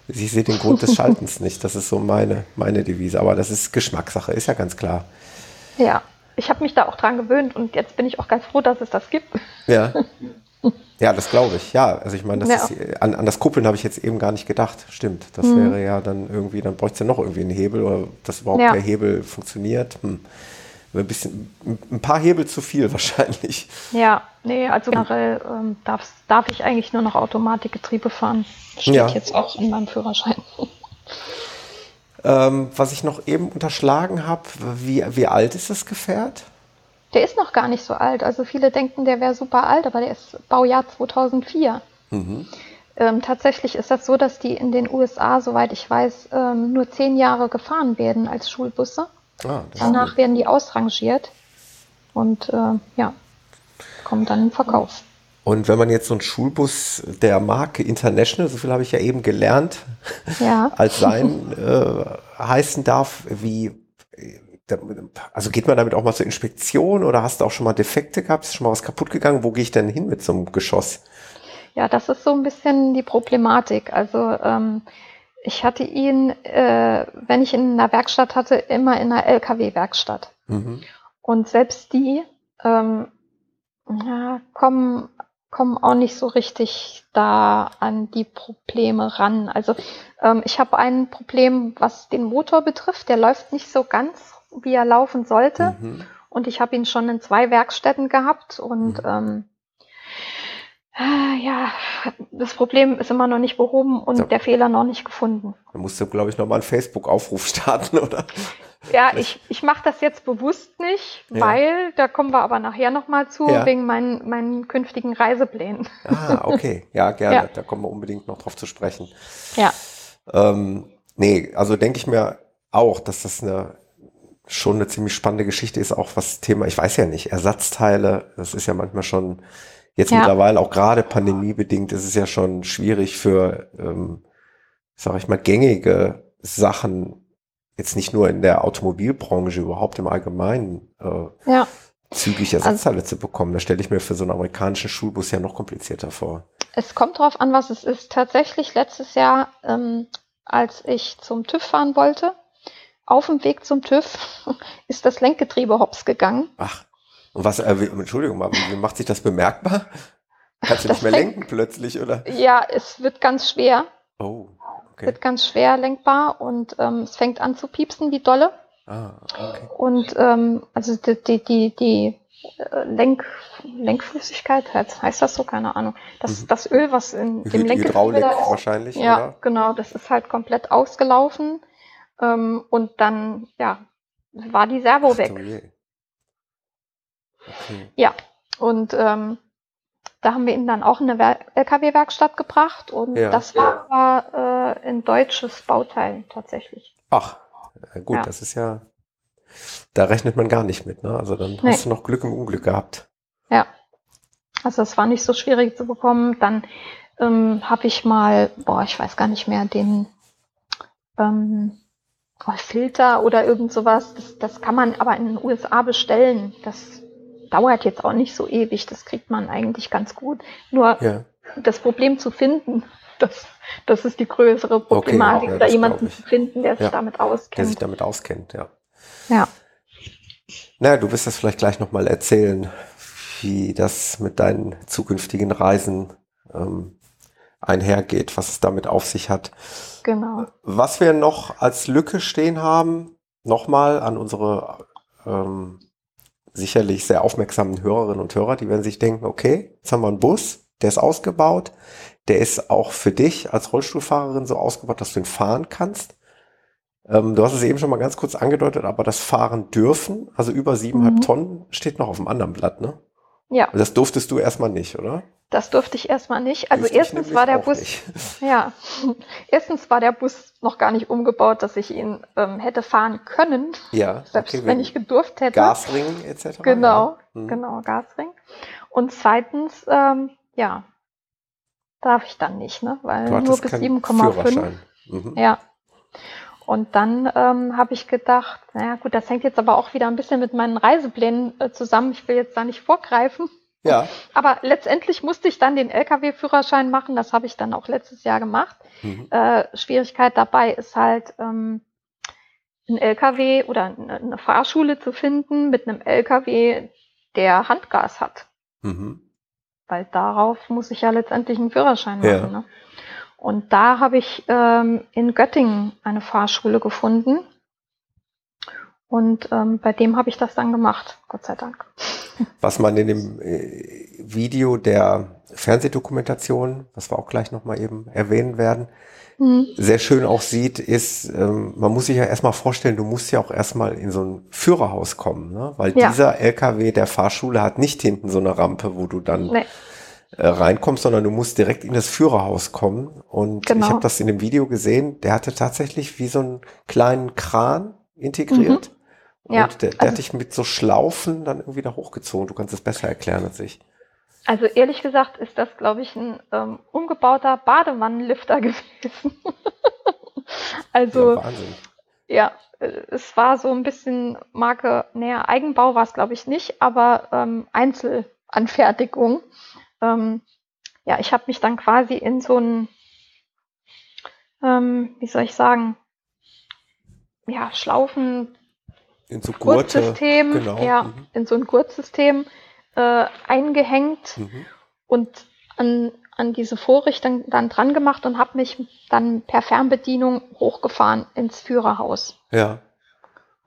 S1: Ich sehe den Grund des Schaltens nicht. Das ist so meine, meine Devise. Aber das ist Geschmackssache, ist ja ganz klar.
S2: Ja, ich habe mich da auch dran gewöhnt und jetzt bin ich auch ganz froh, dass es das gibt.
S1: Ja. Ja, das glaube ich. Ja, also ich meine, das
S2: Ja.
S1: ist, an, an das Kuppeln habe ich jetzt eben gar nicht gedacht. Stimmt. Das
S2: Mhm.
S1: wäre ja dann irgendwie, dann bräuchte es ja noch irgendwie einen Hebel oder dass überhaupt
S2: Ja.
S1: der Hebel funktioniert. Hm. Ein bisschen, ein paar Hebel zu viel wahrscheinlich.
S2: Ja, nee, also generell ähm, darf, darf ich eigentlich nur noch Automatikgetriebe fahren. Steht
S1: Ja.
S2: jetzt auch in meinem Führerschein.
S1: Ähm, was ich noch eben unterschlagen habe, wie, wie alt ist das Gefährt?
S2: Der ist noch gar nicht so alt. Also viele denken, der wäre super alt, aber der ist Baujahr 2004.
S1: Mhm.
S2: Ähm, tatsächlich ist das so, dass die in den USA, soweit ich weiß, ähm, nur zehn Jahre gefahren werden als Schulbusse.
S1: Ah,
S2: Danach werden die ausrangiert und äh, ja, kommen dann in Verkauf.
S1: Und wenn man jetzt so einen Schulbus der Marke International, so viel habe ich ja eben gelernt,
S2: Ja.
S1: als sein äh, heißen darf, wie, äh, also geht man damit auch mal zur Inspektion oder hast du auch schon mal Defekte gehabt? Ist schon mal was kaputt gegangen? Wo gehe ich denn hin mit so einem Geschoss?
S2: Ja, das ist so ein bisschen die Problematik. Also ähm, ich hatte ihn, äh, wenn ich ihn in einer Werkstatt hatte, immer in einer LKW-Werkstatt.
S1: Mhm.
S2: Und selbst die ähm, ja, kommen komme auch nicht so richtig da an die Probleme ran. Also ähm, ich habe ein Problem, was den Motor betrifft. Der läuft nicht so ganz, wie er laufen sollte. Mhm. Und ich habe ihn schon in zwei Werkstätten gehabt und mhm. ähm, äh, ja, das Problem ist immer noch nicht behoben und ja. der Fehler noch nicht gefunden.
S1: Da musst du, glaube ich, nochmal einen Facebook-Aufruf starten, oder?
S2: Ja, ich, ich mache das jetzt bewusst nicht, ja. weil, da kommen wir aber nachher nochmal zu, ja. wegen meinen, meinen künftigen Reiseplänen.
S1: Ah, okay. Ja, gerne. Ja. Da kommen wir unbedingt noch drauf zu sprechen.
S2: Ja.
S1: Ähm, nee, also denke ich mir auch, dass das eine schon eine ziemlich spannende Geschichte ist, auch was Thema, ich weiß ja nicht, Ersatzteile, das ist ja manchmal schon, jetzt ja. mittlerweile auch gerade pandemiebedingt, ist es ja schon schwierig für, ähm, sag ich mal, gängige Sachen jetzt nicht nur in der Automobilbranche, überhaupt im Allgemeinen äh, ja. zügig Ersatzteile also, zu bekommen. Da stelle ich mir für so einen amerikanischen Schulbus ja noch komplizierter vor.
S2: Es kommt drauf an, was es ist. Tatsächlich letztes Jahr, ähm, als ich zum TÜV fahren wollte, auf dem Weg zum TÜV ist das Lenkgetriebe hops gegangen.
S1: Ach, und was, äh, Entschuldigung, wie macht sich das bemerkbar? Kannst du das nicht mehr lenken plötzlich, oder?
S2: Ja, es wird ganz schwer.
S1: Oh.
S2: Okay. Wird ganz schwer lenkbar und ähm, es fängt an zu piepsen wie dolle.
S1: Ah, okay.
S2: Und ähm, also die, die, die, die äh, Lenk, Lenkflüssigkeit, heißt das so, keine Ahnung. Das, mhm. das Öl, was in dem
S1: Hydraulik ist, wahrscheinlich,
S2: ja, oder? genau, das ist halt komplett ausgelaufen. Ähm, und dann, ja, war die Servo Ach, weg. Okay. Ja, und ähm, da haben wir ihn dann auch in eine LKW-Werkstatt gebracht und ja. das war äh, ein deutsches Bauteil tatsächlich.
S1: Ach, gut, ja. das ist ja, da rechnet man gar nicht mit, ne? Also dann nee. hast du noch Glück im Unglück gehabt.
S2: Ja, also es war nicht so schwierig zu bekommen. Dann ähm, habe ich mal, boah, ich weiß gar nicht mehr, den ähm, oh, Filter oder irgend sowas. Das, das kann man aber in den USA bestellen. Das dauert jetzt auch nicht so ewig, das kriegt man eigentlich ganz gut. Nur ja. das Problem zu finden, das, das ist die größere Problematik, okay, ja, da jemanden zu finden, der sich ja, damit auskennt.
S1: Der sich damit auskennt, ja.
S2: Ja.
S1: Na, du wirst das vielleicht gleich nochmal erzählen, wie das mit deinen zukünftigen Reisen ähm, einhergeht, was es damit auf sich hat.
S2: Genau.
S1: Was wir noch als Lücke stehen haben, nochmal an unsere ähm, sicherlich sehr aufmerksamen Hörerinnen und Hörer, die werden sich denken, okay, jetzt haben wir einen Bus, der ist ausgebaut, der ist auch für dich als Rollstuhlfahrerin so ausgebaut, dass du ihn fahren kannst. Ähm, du hast es eben schon mal ganz kurz angedeutet, aber das Fahren dürfen, also über siebeneinhalb mhm. Tonnen, steht noch auf dem anderen Blatt, ne?
S2: Ja.
S1: Das durftest du erstmal nicht, oder?
S2: Das durfte ich erstmal nicht. Also Wüsste erstens war der Bus, nicht. ja, erstens war der Bus noch gar nicht umgebaut, dass ich ihn ähm, hätte fahren können.
S1: Ja.
S2: Selbst okay, wenn ich gedurft hätte.
S1: Gasring etc.
S2: Genau, ja. hm. genau, Gasring. Und zweitens, ähm, ja, darf ich dann nicht, ne? Weil nur bis 7,5. Mhm. Ja. Und dann ähm, habe ich gedacht, naja gut, das hängt jetzt aber auch wieder ein bisschen mit meinen Reiseplänen äh, zusammen. Ich will jetzt da nicht vorgreifen.
S1: Ja.
S2: Aber letztendlich musste ich dann den Lkw-Führerschein machen. Das habe ich dann auch letztes Jahr gemacht. Mhm. Äh, Schwierigkeit dabei ist halt, ähm, ein Lkw oder eine Fahrschule zu finden mit einem Lkw, der Handgas hat. Mhm. Weil darauf muss ich ja letztendlich einen Führerschein machen. Ja. Ne? Und da habe ich ähm, in Göttingen eine Fahrschule gefunden. Und ähm, bei dem habe ich das dann gemacht, Gott sei Dank.
S1: Was man in dem äh, Video der Fernsehdokumentation, was wir auch gleich nochmal eben erwähnen werden, mhm. sehr schön auch sieht, ist, ähm, man muss sich ja erstmal vorstellen, du musst ja auch erstmal in so ein Führerhaus kommen, ne? weil ja. dieser LKW der Fahrschule hat nicht hinten so eine Rampe, wo du dann nee. Äh, reinkommst, sondern du musst direkt in das Führerhaus kommen. Und genau. ich habe das in dem Video gesehen, der hatte tatsächlich wie so einen kleinen Kran integriert. Mhm. Und ja, der, der also, hat dich mit so Schlaufen dann irgendwie da hochgezogen. Du kannst es besser erklären als ich.
S2: Also ehrlich gesagt ist das, glaube ich, ein ähm, umgebauter Badewannenlifter gewesen. also ja, Wahnsinn. ja, äh, es war so ein bisschen Marke, näher Eigenbau war es, glaube ich, nicht, aber ähm, Einzelanfertigung. Ähm, ja, ich habe mich dann quasi in so ein, ähm, wie soll ich sagen, ja, Schlaufen
S1: in so Gurte,
S2: Gurtsystem, genau. ja, mhm. in so ein Gurtsystem äh, eingehängt. Mhm. und an, an diese Vorrichtung dann dran gemacht und habe mich dann per Fernbedienung hochgefahren ins Führerhaus.
S1: Ja.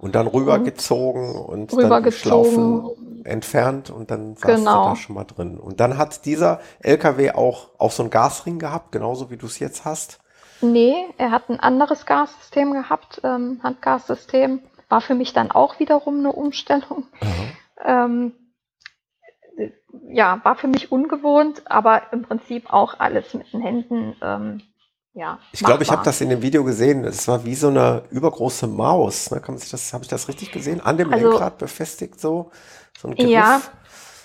S1: Und dann rübergezogen und, und rübergezogen. entfernt und dann saß genau. du da schon mal drin. Und dann hat dieser LKW auch, auch so einen Gasring gehabt, genauso wie du es jetzt hast?
S2: Nee, er hat ein anderes Gassystem gehabt, ähm, Handgassystem. War für mich dann auch wiederum eine Umstellung. Ähm, ja, war für mich ungewohnt, aber im Prinzip auch alles mit den Händen ähm, ja.
S1: Ich glaube, ich habe das in dem Video gesehen. Es war wie so eine übergroße Maus. Ne? Kann man sich das, habe ich das richtig gesehen? An dem also, Lenkrad befestigt so? so
S2: ein Griff. Ja.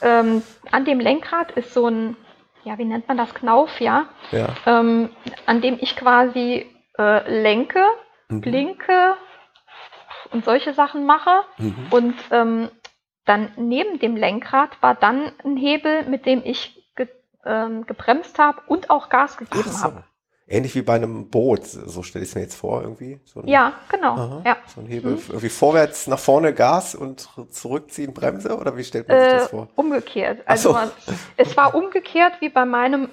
S2: Ähm, an dem Lenkrad ist so ein, ja, wie nennt man das? Knauf, ja. ja. Ähm, an dem ich quasi äh, lenke, mhm. blinke und solche Sachen mache. Mhm. Und ähm, dann neben dem Lenkrad war dann ein Hebel, mit dem ich ge, ähm, gebremst habe und auch Gas gegeben so. habe.
S1: Ähnlich wie bei einem Boot, so stelle ich es mir jetzt vor irgendwie.
S2: So ein, ja, genau. Aha, ja.
S1: So ein Hebel, mhm. irgendwie vorwärts nach vorne Gas und zurückziehen Bremse oder wie stellt man sich das äh, vor?
S2: Umgekehrt. Also so. man, es war umgekehrt wie bei meinem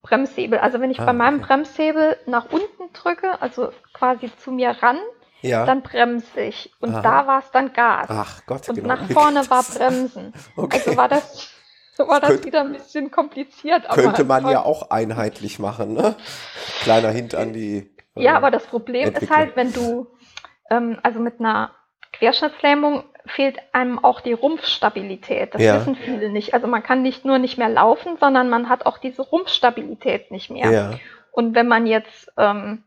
S2: Bremshebel. Also wenn ich ah, bei meinem okay. Bremshebel nach unten drücke, also quasi zu mir ran, ja. dann bremse ich. Und Aha. da war es dann Gas.
S1: Ach Gott,
S2: Und genau. nach vorne war Bremsen. okay. Also war das war das Könnt, wieder ein bisschen kompliziert.
S1: könnte man ja auch einheitlich machen, ne? Kleiner Hint an die.
S2: Äh, ja, aber das Problem ist halt, wenn du, ähm, also mit einer Querschnittslähmung fehlt einem auch die Rumpfstabilität. Das ja. wissen viele nicht. Also man kann nicht nur nicht mehr laufen, sondern man hat auch diese Rumpfstabilität nicht mehr. Ja. Und wenn man jetzt, ähm,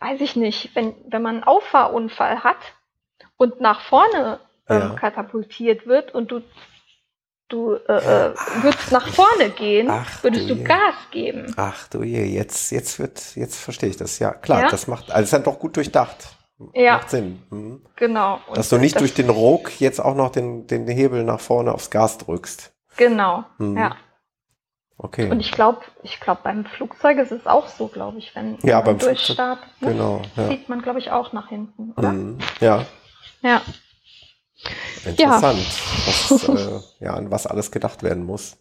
S2: weiß ich nicht, wenn, wenn man einen Auffahrunfall hat und nach vorne ähm, ja. katapultiert wird und du du äh, äh, würdest nach vorne gehen, Ach, würdest du, du Gas geben.
S1: Ach du je, jetzt, jetzt wird, jetzt verstehe ich das. Ja, klar, ja? das macht, also ist dann doch gut durchdacht.
S2: Ja.
S1: Macht Sinn. Mhm.
S2: Genau.
S1: Und Dass du nicht das durch den Ruck jetzt auch noch den, den Hebel nach vorne aufs Gas drückst.
S2: Genau, mhm. ja. Okay. Und ich glaube, ich glaube, beim Flugzeug ist es auch so, glaube ich, wenn
S1: ja,
S2: man
S1: beim
S2: durchstartet,
S1: ne, genau,
S2: ja. sieht man, glaube ich, auch nach hinten, oder? Mhm.
S1: Ja.
S2: Ja.
S1: Interessant, ja. Was, äh, ja, an was alles gedacht werden muss.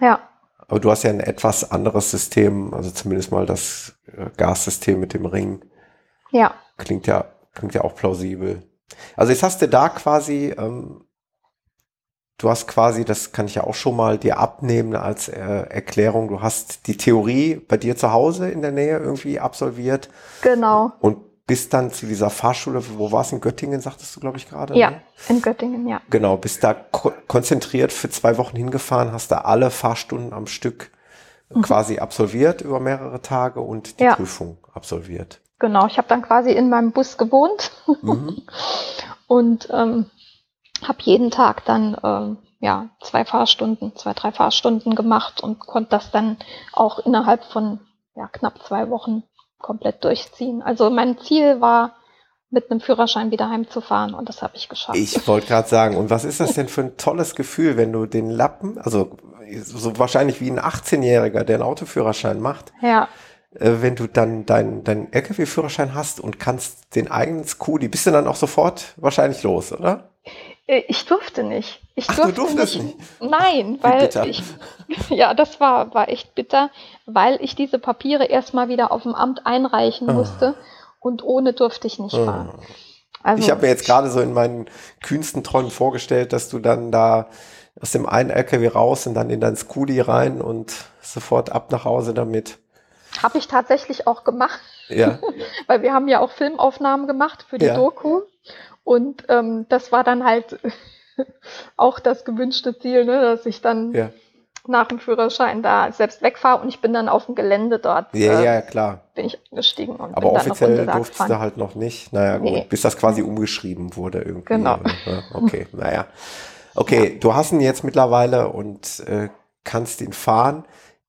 S2: Ja.
S1: Aber du hast ja ein etwas anderes System, also zumindest mal das äh, Gassystem mit dem Ring.
S2: Ja.
S1: Klingt ja, klingt ja auch plausibel. Also jetzt hast du da quasi, ähm, du hast quasi, das kann ich ja auch schon mal dir abnehmen als äh, Erklärung, du hast die Theorie bei dir zu Hause in der Nähe irgendwie absolviert.
S2: Genau.
S1: Und bis dann zu dieser Fahrschule, wo war es in Göttingen, sagtest du, glaube ich, gerade?
S2: Ja, ne? in Göttingen, ja.
S1: Genau, bist da ko konzentriert für zwei Wochen hingefahren, hast da alle Fahrstunden am Stück mhm. quasi absolviert über mehrere Tage und die ja. Prüfung absolviert.
S2: Genau, ich habe dann quasi in meinem Bus gewohnt mhm. und ähm, habe jeden Tag dann ähm, ja zwei Fahrstunden, zwei, drei Fahrstunden gemacht und konnte das dann auch innerhalb von ja, knapp zwei Wochen komplett durchziehen. Also mein Ziel war, mit einem Führerschein wieder heimzufahren und das habe ich geschafft.
S1: Ich wollte gerade sagen, und was ist das denn für ein tolles Gefühl, wenn du den Lappen, also so wahrscheinlich wie ein 18-Jähriger, der einen Autoführerschein macht,
S2: ja.
S1: Äh, wenn du dann deinen dein LKW-Führerschein hast und kannst den eigenen Scooty, bist du dann auch sofort wahrscheinlich los, oder?
S2: Äh, ich durfte nicht. Ich
S1: Ach, durfte du durftest nicht. nicht.
S2: Nein, weil ich, ja, das war, war echt bitter, weil ich diese Papiere erstmal wieder auf dem Amt einreichen ah. musste und ohne durfte ich nicht ah. fahren.
S1: Also, ich habe mir jetzt gerade so in meinen kühnsten Träumen vorgestellt, dass du dann da aus dem einen LKW raus und dann in dein Scooty rein und sofort ab nach Hause damit.
S2: Habe ich tatsächlich auch gemacht.
S1: Ja.
S2: Weil wir haben ja auch Filmaufnahmen gemacht für die ja. Doku. Und ähm, das war dann halt auch das gewünschte Ziel, ne, dass ich dann ja. nach dem Führerschein da selbst wegfahre und ich bin dann auf dem Gelände dort.
S1: Ja, äh, ja, klar.
S2: Bin ich gestiegen
S1: und Aber offiziell durftest fahren. du halt noch nicht. Naja, nee. gut, bis das quasi umgeschrieben wurde irgendwie.
S2: Genau.
S1: Ja, okay, naja. Okay, ja. du hast ihn jetzt mittlerweile und äh, kannst ihn fahren.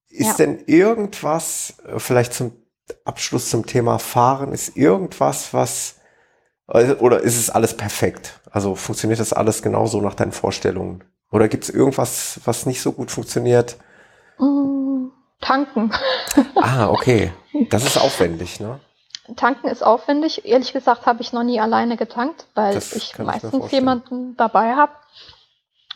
S1: Ist denn irgendwas, äh, vielleicht zum Abschluss zum Thema Fahren, ist irgendwas, was oder ist es alles perfekt? Also funktioniert das alles genauso nach deinen Vorstellungen? Oder gibt es irgendwas, was nicht so gut funktioniert?
S2: Mm, tanken.
S1: ah, okay. Das ist aufwendig, ne?
S2: Tanken ist aufwendig. Ehrlich gesagt habe ich noch nie alleine getankt, weil das ich meistens jemanden dabei habe.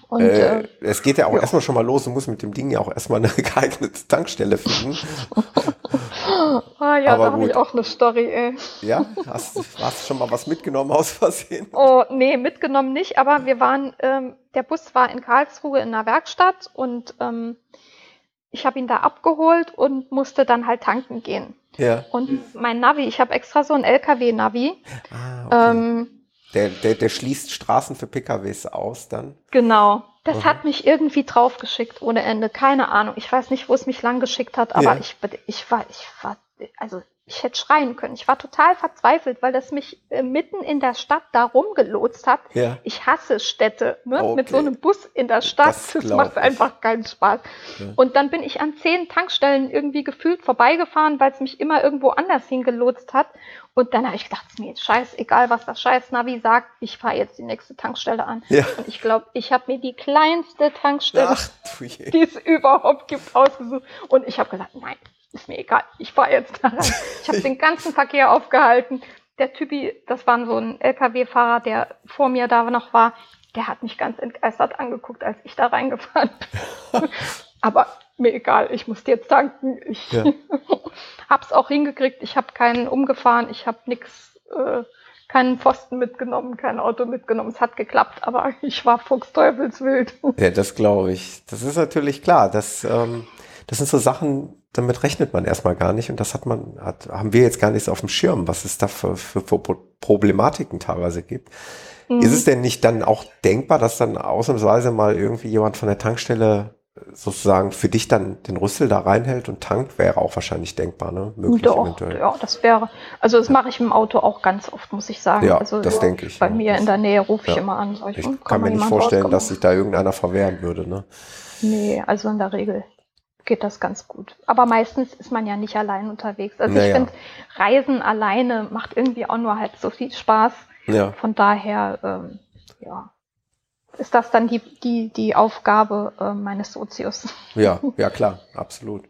S1: Und, äh, äh, es geht ja auch ja. erstmal schon mal los, du musst mit dem Ding ja auch erstmal eine geeignete Tankstelle finden.
S2: ah ja, Aber da habe ich auch eine Story, ey.
S1: Ja, hast, hast du schon mal was mitgenommen aus Versehen?
S2: Oh, nee, mitgenommen nicht, aber wir waren, ähm, der Bus war in Karlsruhe in einer Werkstatt und ähm, ich habe ihn da abgeholt und musste dann halt tanken gehen. Ja. Und mein Navi, ich habe extra so ein LKW-Navi. Ah, okay. ähm,
S1: der, der, der schließt Straßen für PKWs aus dann.
S2: Genau. Das mhm. hat mich irgendwie draufgeschickt ohne Ende. Keine Ahnung. Ich weiß nicht, wo es mich lang geschickt hat, aber ja. ich, ich war, ich war, also ich hätte schreien können. Ich war total verzweifelt, weil das mich äh, mitten in der Stadt da rumgelotst hat. Ja. Ich hasse Städte. Ne? Okay. Mit so einem Bus in der Stadt, das, das macht ich. einfach keinen Spaß. Ja. Und dann bin ich an zehn Tankstellen irgendwie gefühlt vorbeigefahren, weil es mich immer irgendwo anders hingelotst hat. Und dann habe ich gedacht, mir ist scheißegal, was das scheiß Navi sagt, ich fahre jetzt die nächste Tankstelle an. Ja. Und ich glaube, ich habe mir die kleinste Tankstelle, die es überhaupt gibt, ausgesucht. Und ich habe gesagt, nein, ist mir egal, ich fahre jetzt da rein. Ich habe den ganzen Verkehr aufgehalten. Der Typi, das war so ein LKW-Fahrer, der vor mir da noch war, der hat mich ganz entgeistert angeguckt, als ich da reingefahren bin. Aber mir egal, ich musste jetzt tanken. Ich ja. hab's auch hingekriegt. Ich habe keinen umgefahren, ich habe nichts, äh, keinen Pfosten mitgenommen, kein Auto mitgenommen. Es hat geklappt, aber ich war fuchsteufelswild.
S1: Ja, das glaube ich. Das ist natürlich klar. Das, ähm, das sind so Sachen, damit rechnet man erstmal gar nicht und das hat man, hat, haben wir jetzt gar nicht so auf dem Schirm, was es da für, für, für Problematiken teilweise gibt. Mhm. Ist es denn nicht dann auch denkbar, dass dann ausnahmsweise mal irgendwie jemand von der Tankstelle sozusagen für dich dann den Rüssel da reinhält und tankt, wäre auch wahrscheinlich denkbar, ne?
S2: Möglich Doch, eventuell. Ja, das wäre, also das ja. mache ich im Auto auch ganz oft, muss ich sagen.
S1: Ja,
S2: also,
S1: das denke ich.
S2: Bei ja. mir in der Nähe rufe ich immer an.
S1: Ich, ich kann, kann mir nicht vorstellen, dass sich da irgendeiner verwehren würde, ne?
S2: Nee, also in der Regel geht das ganz gut. Aber meistens ist man ja nicht allein unterwegs. Also naja. ich finde, Reisen alleine macht irgendwie auch nur halb so viel Spaß. Ja. Von daher, ähm, ja, ist das dann die, die, die Aufgabe äh, meines Sozius.
S1: Ja, ja klar, absolut.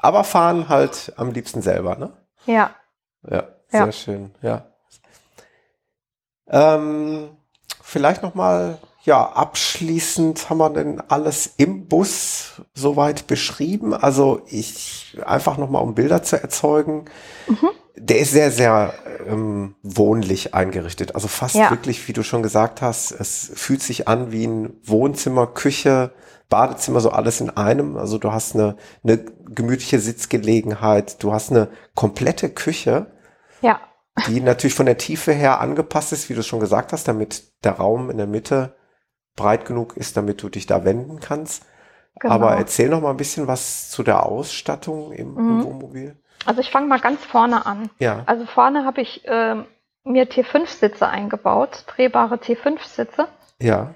S1: Aber fahren halt am liebsten selber, ne?
S2: Ja.
S1: Ja, sehr ja. schön, ja. Ähm, vielleicht nochmal ja, abschließend haben wir denn alles im Bus soweit beschrieben. Also ich einfach nochmal, um Bilder zu erzeugen. Mhm. Der ist sehr, sehr ähm, wohnlich eingerichtet. Also fast ja. wirklich, wie du schon gesagt hast, es fühlt sich an wie ein Wohnzimmer, Küche, Badezimmer, so alles in einem. Also du hast eine, eine gemütliche Sitzgelegenheit, du hast eine komplette Küche.
S2: Ja.
S1: Die natürlich von der Tiefe her angepasst ist, wie du schon gesagt hast, damit der Raum in der Mitte breit genug ist, damit du dich da wenden kannst. Genau. Aber erzähl noch mal ein bisschen was zu der Ausstattung im, mhm. im Wohnmobil.
S2: Also ich fange mal ganz vorne an. Ja. Also vorne habe ich äh, mir T5-Sitze eingebaut, drehbare T5-Sitze.
S1: Ja.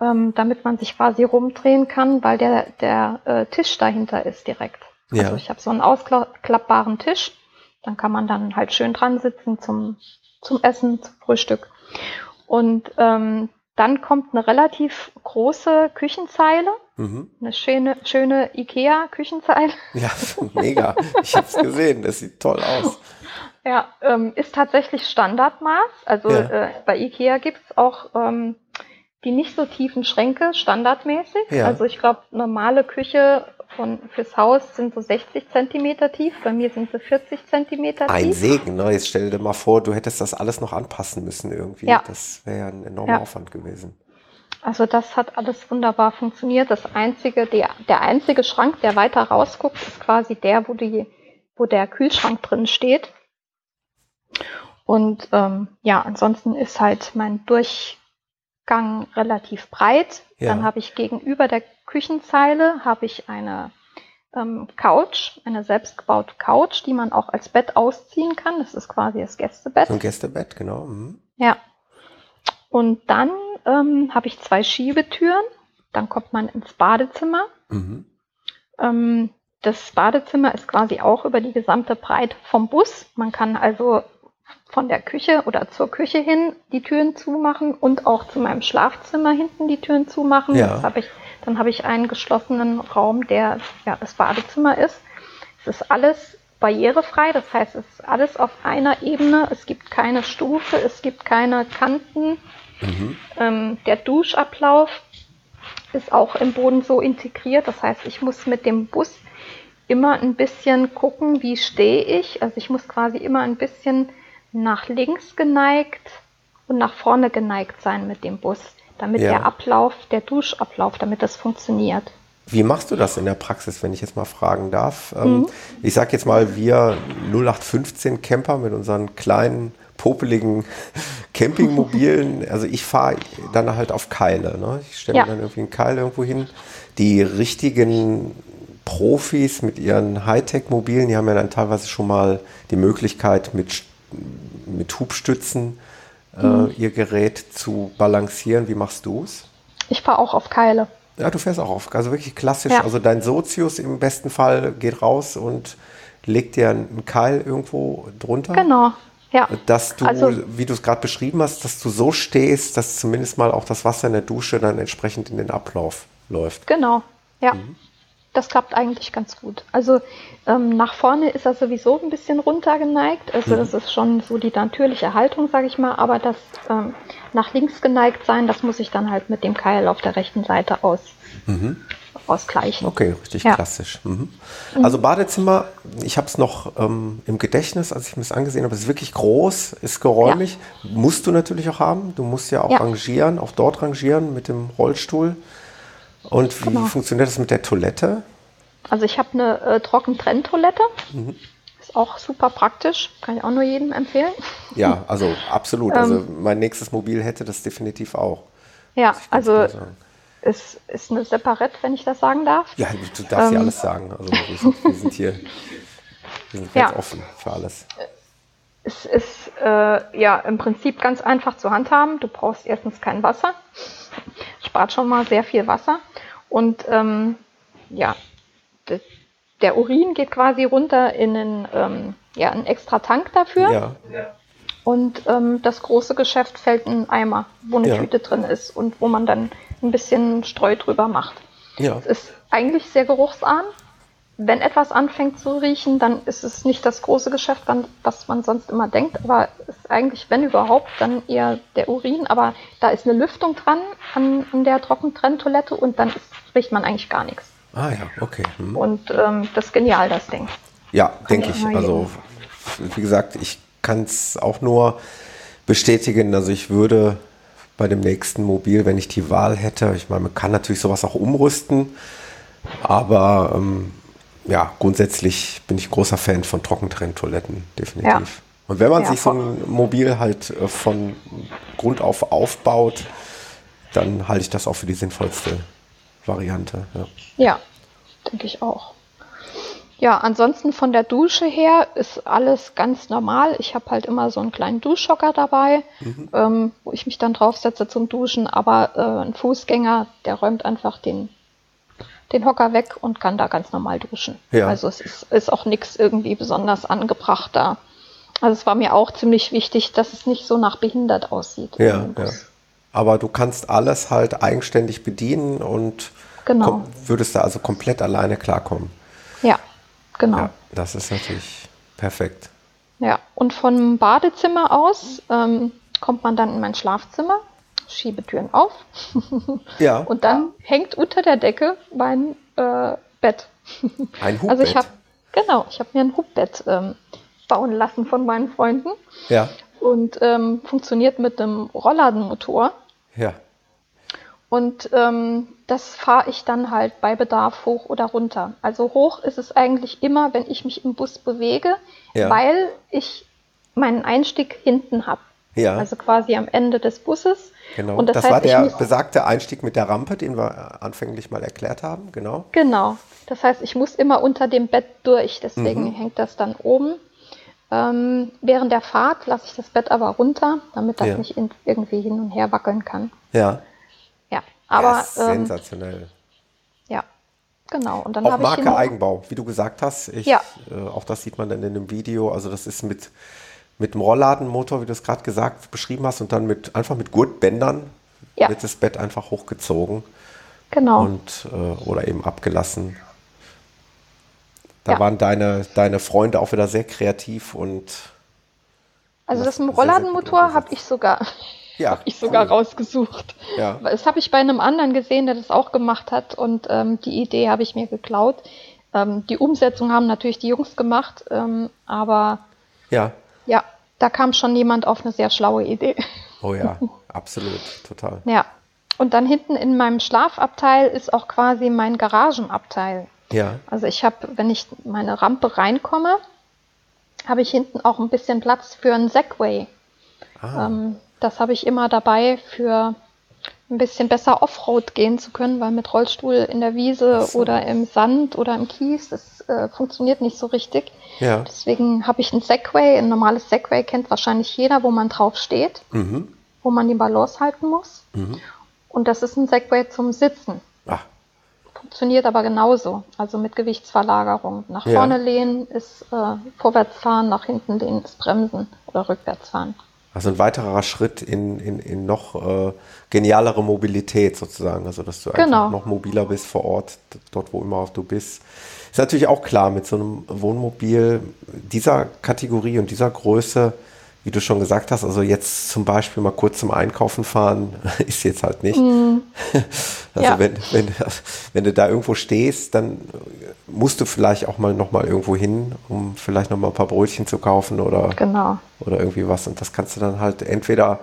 S2: Ähm, damit man sich quasi rumdrehen kann, weil der, der äh, Tisch dahinter ist direkt. Ja. Also ich habe so einen ausklappbaren Tisch. Dann kann man dann halt schön dran sitzen zum, zum Essen, zum Frühstück. Und ähm, dann kommt eine relativ große Küchenzeile. Mhm. Eine schöne, schöne IKEA-Küchenzeile.
S1: Ja, mega. Ich habe es gesehen. Das sieht toll aus.
S2: Ja, ähm, ist tatsächlich Standardmaß. Also ja. äh, bei IKEA gibt's auch ähm, die nicht so tiefen Schränke standardmäßig. Ja. Also ich glaube, normale Küche von, fürs Haus sind so 60 Zentimeter tief. Bei mir sind sie 40 Zentimeter tief.
S1: Ein Segen, ne? Jetzt stell dir mal vor, du hättest das alles noch anpassen müssen irgendwie. Ja. Das wäre ja ein enormer ja. Aufwand gewesen.
S2: Also das hat alles wunderbar funktioniert. Das einzige, der, der einzige Schrank, der weiter rausguckt, ist quasi der, wo die, wo der Kühlschrank drin steht. Und ähm, ja, ansonsten ist halt mein Durch Gang relativ breit. Ja. Dann habe ich gegenüber der Küchenzeile habe ich eine ähm, Couch, eine selbstgebaute Couch, die man auch als Bett ausziehen kann. Das ist quasi das Gästebett.
S1: So ein Gästebett, genau. Mhm.
S2: Ja. Und dann ähm, habe ich zwei Schiebetüren. Dann kommt man ins Badezimmer. Mhm. Ähm, das Badezimmer ist quasi auch über die gesamte Breite vom Bus. Man kann also von der Küche oder zur Küche hin die Türen zumachen und auch zu meinem Schlafzimmer hinten die Türen zumachen. Ja. Hab ich, dann habe ich einen geschlossenen Raum, der ja, das Badezimmer ist. Es ist alles barrierefrei, das heißt, es ist alles auf einer Ebene. Es gibt keine Stufe, es gibt keine Kanten. Mhm. Ähm, der Duschablauf ist auch im Boden so integriert. Das heißt, ich muss mit dem Bus immer ein bisschen gucken, wie stehe ich. Also ich muss quasi immer ein bisschen nach links geneigt und nach vorne geneigt sein mit dem Bus, damit ja. der Ablauf, der Duschablauf, damit das funktioniert.
S1: Wie machst du das in der Praxis, wenn ich jetzt mal fragen darf? Ähm, mhm. Ich sage jetzt mal, wir 0815 Camper mit unseren kleinen, popeligen Campingmobilen, also ich fahre dann halt auf Keile. Ne? Ich stelle ja. mir dann irgendwie einen Keil irgendwo hin. Die richtigen Profis mit ihren Hightech-Mobilen, die haben ja dann teilweise schon mal die Möglichkeit, mit, mit Hubstützen mhm. ihr Gerät zu balancieren. Wie machst du es?
S2: Ich fahre auch auf Keile.
S1: Ja, du fährst auch auf. Also wirklich klassisch. Ja. Also dein Sozius im besten Fall geht raus und legt dir einen Keil irgendwo drunter.
S2: Genau. Ja.
S1: Dass du, also, wie du es gerade beschrieben hast, dass du so stehst, dass zumindest mal auch das Wasser in der Dusche dann entsprechend in den Ablauf läuft.
S2: Genau. Ja. Mhm das klappt eigentlich ganz gut. Also ähm, nach vorne ist er sowieso ein bisschen runtergeneigt. Also das ist schon so die natürliche Haltung, sage ich mal. Aber das ähm, nach links geneigt sein, das muss ich dann halt mit dem Keil auf der rechten Seite aus. Mhm. Ausgleichen.
S1: Okay, richtig ja. klassisch. Mhm. Also Badezimmer, ich habe es noch ähm, im Gedächtnis, als ich mir das angesehen habe, es ist wirklich groß, ist geräumig. Ja. Musst du natürlich auch haben. Du musst ja auch ja. rangieren, auch dort rangieren mit dem Rollstuhl. Und wie genau. funktioniert das mit der Toilette?
S2: Also ich habe eine äh, Trockentrenntoilette. Mhm. Ist auch super praktisch. Kann ich auch nur jedem empfehlen.
S1: Ja, also absolut. also ähm. mein nächstes Mobil hätte das definitiv auch.
S2: Ja, also es ist eine Separette, wenn ich das sagen darf.
S1: Ja, du darfst ähm. ja alles sagen. Also wir sind, wir sind hier wir sind ganz ja. offen für alles.
S2: Es ist äh, ja im Prinzip ganz einfach zu handhaben. Du brauchst erstens kein Wasser. Spart schon mal sehr viel Wasser. Und ähm, ja, der Urin geht quasi runter in einen, ähm, ja, einen extra Tank dafür. Ja. Und ähm, das große Geschäft fällt in einen Eimer, wo eine ja. Tüte drin ist und wo man dann ein bisschen Streu drüber macht. Ja. Es ist eigentlich sehr geruchsarm. Wenn etwas anfängt zu riechen, dann ist es nicht das große Geschäft, was man sonst immer denkt, aber ist eigentlich, wenn überhaupt, dann eher der Urin. Aber da ist eine Lüftung dran an, an der Trockentrenntoilette und dann ist, riecht man eigentlich gar nichts.
S1: Ah ja, okay. Hm.
S2: Und ähm, das ist genial, das Ding.
S1: Ja, denke ich. Also, wie gesagt, ich kann es auch nur bestätigen. Also ich würde bei dem nächsten Mobil, wenn ich die Wahl hätte, ich meine, man kann natürlich sowas auch umrüsten, aber ähm, ja, grundsätzlich bin ich großer Fan von Trockentrenntoiletten, definitiv. Ja. Und wenn man ja, sich so ein Mobil halt äh, von Grund auf aufbaut, dann halte ich das auch für die sinnvollste Variante. Ja,
S2: ja denke ich auch. Ja, ansonsten von der Dusche her ist alles ganz normal. Ich habe halt immer so einen kleinen Duschhocker dabei, mhm. ähm, wo ich mich dann draufsetze zum Duschen. Aber äh, ein Fußgänger, der räumt einfach den, den Hocker weg und kann da ganz normal duschen. Ja. Also es ist, ist auch nichts irgendwie besonders angebracht da. Also es war mir auch ziemlich wichtig, dass es nicht so nach behindert aussieht.
S1: Ja, ja aber du kannst alles halt eigenständig bedienen und genau. würdest da also komplett alleine klarkommen.
S2: Ja, genau. Ja,
S1: das ist natürlich perfekt.
S2: Ja, und vom Badezimmer aus ähm, kommt man dann in mein Schlafzimmer, schiebe Türen auf. ja. Und dann hängt unter der Decke mein äh, Bett.
S1: Ein Hubbett?
S2: Also ich habe, genau, ich habe mir ein Hubbett ähm, bauen lassen von meinen Freunden.
S1: Ja.
S2: Und ähm, funktioniert mit einem Rollladenmotor.
S1: Ja.
S2: Und ähm, das fahre ich dann halt bei Bedarf hoch oder runter. Also hoch ist es eigentlich immer, wenn ich mich im Bus bewege, ja. weil ich meinen Einstieg hinten habe. Ja. Also quasi am Ende des Busses.
S1: Genau. Und das, das heißt, war der besagte Einstieg mit der Rampe, den wir anfänglich mal erklärt haben. Genau.
S2: Genau. Das heißt, ich muss immer unter dem Bett durch. Deswegen mhm. hängt das dann oben. Ähm, während der Fahrt lasse ich das Bett aber runter, damit das ja. nicht in, irgendwie hin und her wackeln kann.
S1: Ja.
S2: Ja, aber. Ja,
S1: ähm, sensationell.
S2: Ja, genau.
S1: Und dann auch Marke Eigenbau, wie du gesagt hast. Ich, ja. Äh, auch das sieht man dann in dem Video. Also, das ist mit, mit dem Rollladenmotor, wie du es gerade gesagt beschrieben hast, und dann mit einfach mit Gurtbändern ja. wird das Bett einfach hochgezogen.
S2: Genau.
S1: Und, äh, oder eben abgelassen. Da ja. waren deine, deine Freunde auch wieder sehr kreativ und.
S2: Also das Rollladenmotor habe ich sogar. Ja, habe ich sogar cool. rausgesucht. Ja. Das habe ich bei einem anderen gesehen, der das auch gemacht hat und ähm, die Idee habe ich mir geklaut. Ähm, die Umsetzung haben natürlich die Jungs gemacht, ähm, aber
S1: ja.
S2: Ja, da kam schon jemand auf eine sehr schlaue Idee.
S1: Oh ja, absolut, total.
S2: Ja. Und dann hinten in meinem Schlafabteil ist auch quasi mein Garagenabteil.
S1: Ja.
S2: Also ich habe, wenn ich meine Rampe reinkomme, habe ich hinten auch ein bisschen Platz für einen Segway. Ah. Ähm, das habe ich immer dabei für ein bisschen besser Offroad gehen zu können, weil mit Rollstuhl in der Wiese so. oder im Sand oder im Kies, das äh, funktioniert nicht so richtig.
S1: Ja.
S2: Deswegen habe ich ein Segway. Ein normales Segway kennt wahrscheinlich jeder, wo man drauf steht,
S1: mhm.
S2: wo man die Balance halten muss.
S1: Mhm.
S2: Und das ist ein Segway zum Sitzen.
S1: Ach.
S2: Funktioniert aber genauso, also mit Gewichtsverlagerung. Nach ja. vorne lehnen ist äh, vorwärts fahren, nach hinten lehnen ist bremsen oder rückwärts fahren.
S1: Also ein weiterer Schritt in, in, in noch äh, genialere Mobilität sozusagen, also dass du genau. einfach noch mobiler bist vor Ort, dort wo immer auch du bist. Ist natürlich auch klar, mit so einem Wohnmobil dieser Kategorie und dieser Größe wie du schon gesagt hast, also jetzt zum Beispiel mal kurz zum Einkaufen fahren, ist jetzt halt nicht. Mm. Also ja. wenn, wenn, wenn du da irgendwo stehst, dann musst du vielleicht auch mal nochmal irgendwo hin, um vielleicht nochmal ein paar Brötchen zu kaufen oder,
S2: genau.
S1: oder irgendwie was. Und das kannst du dann halt entweder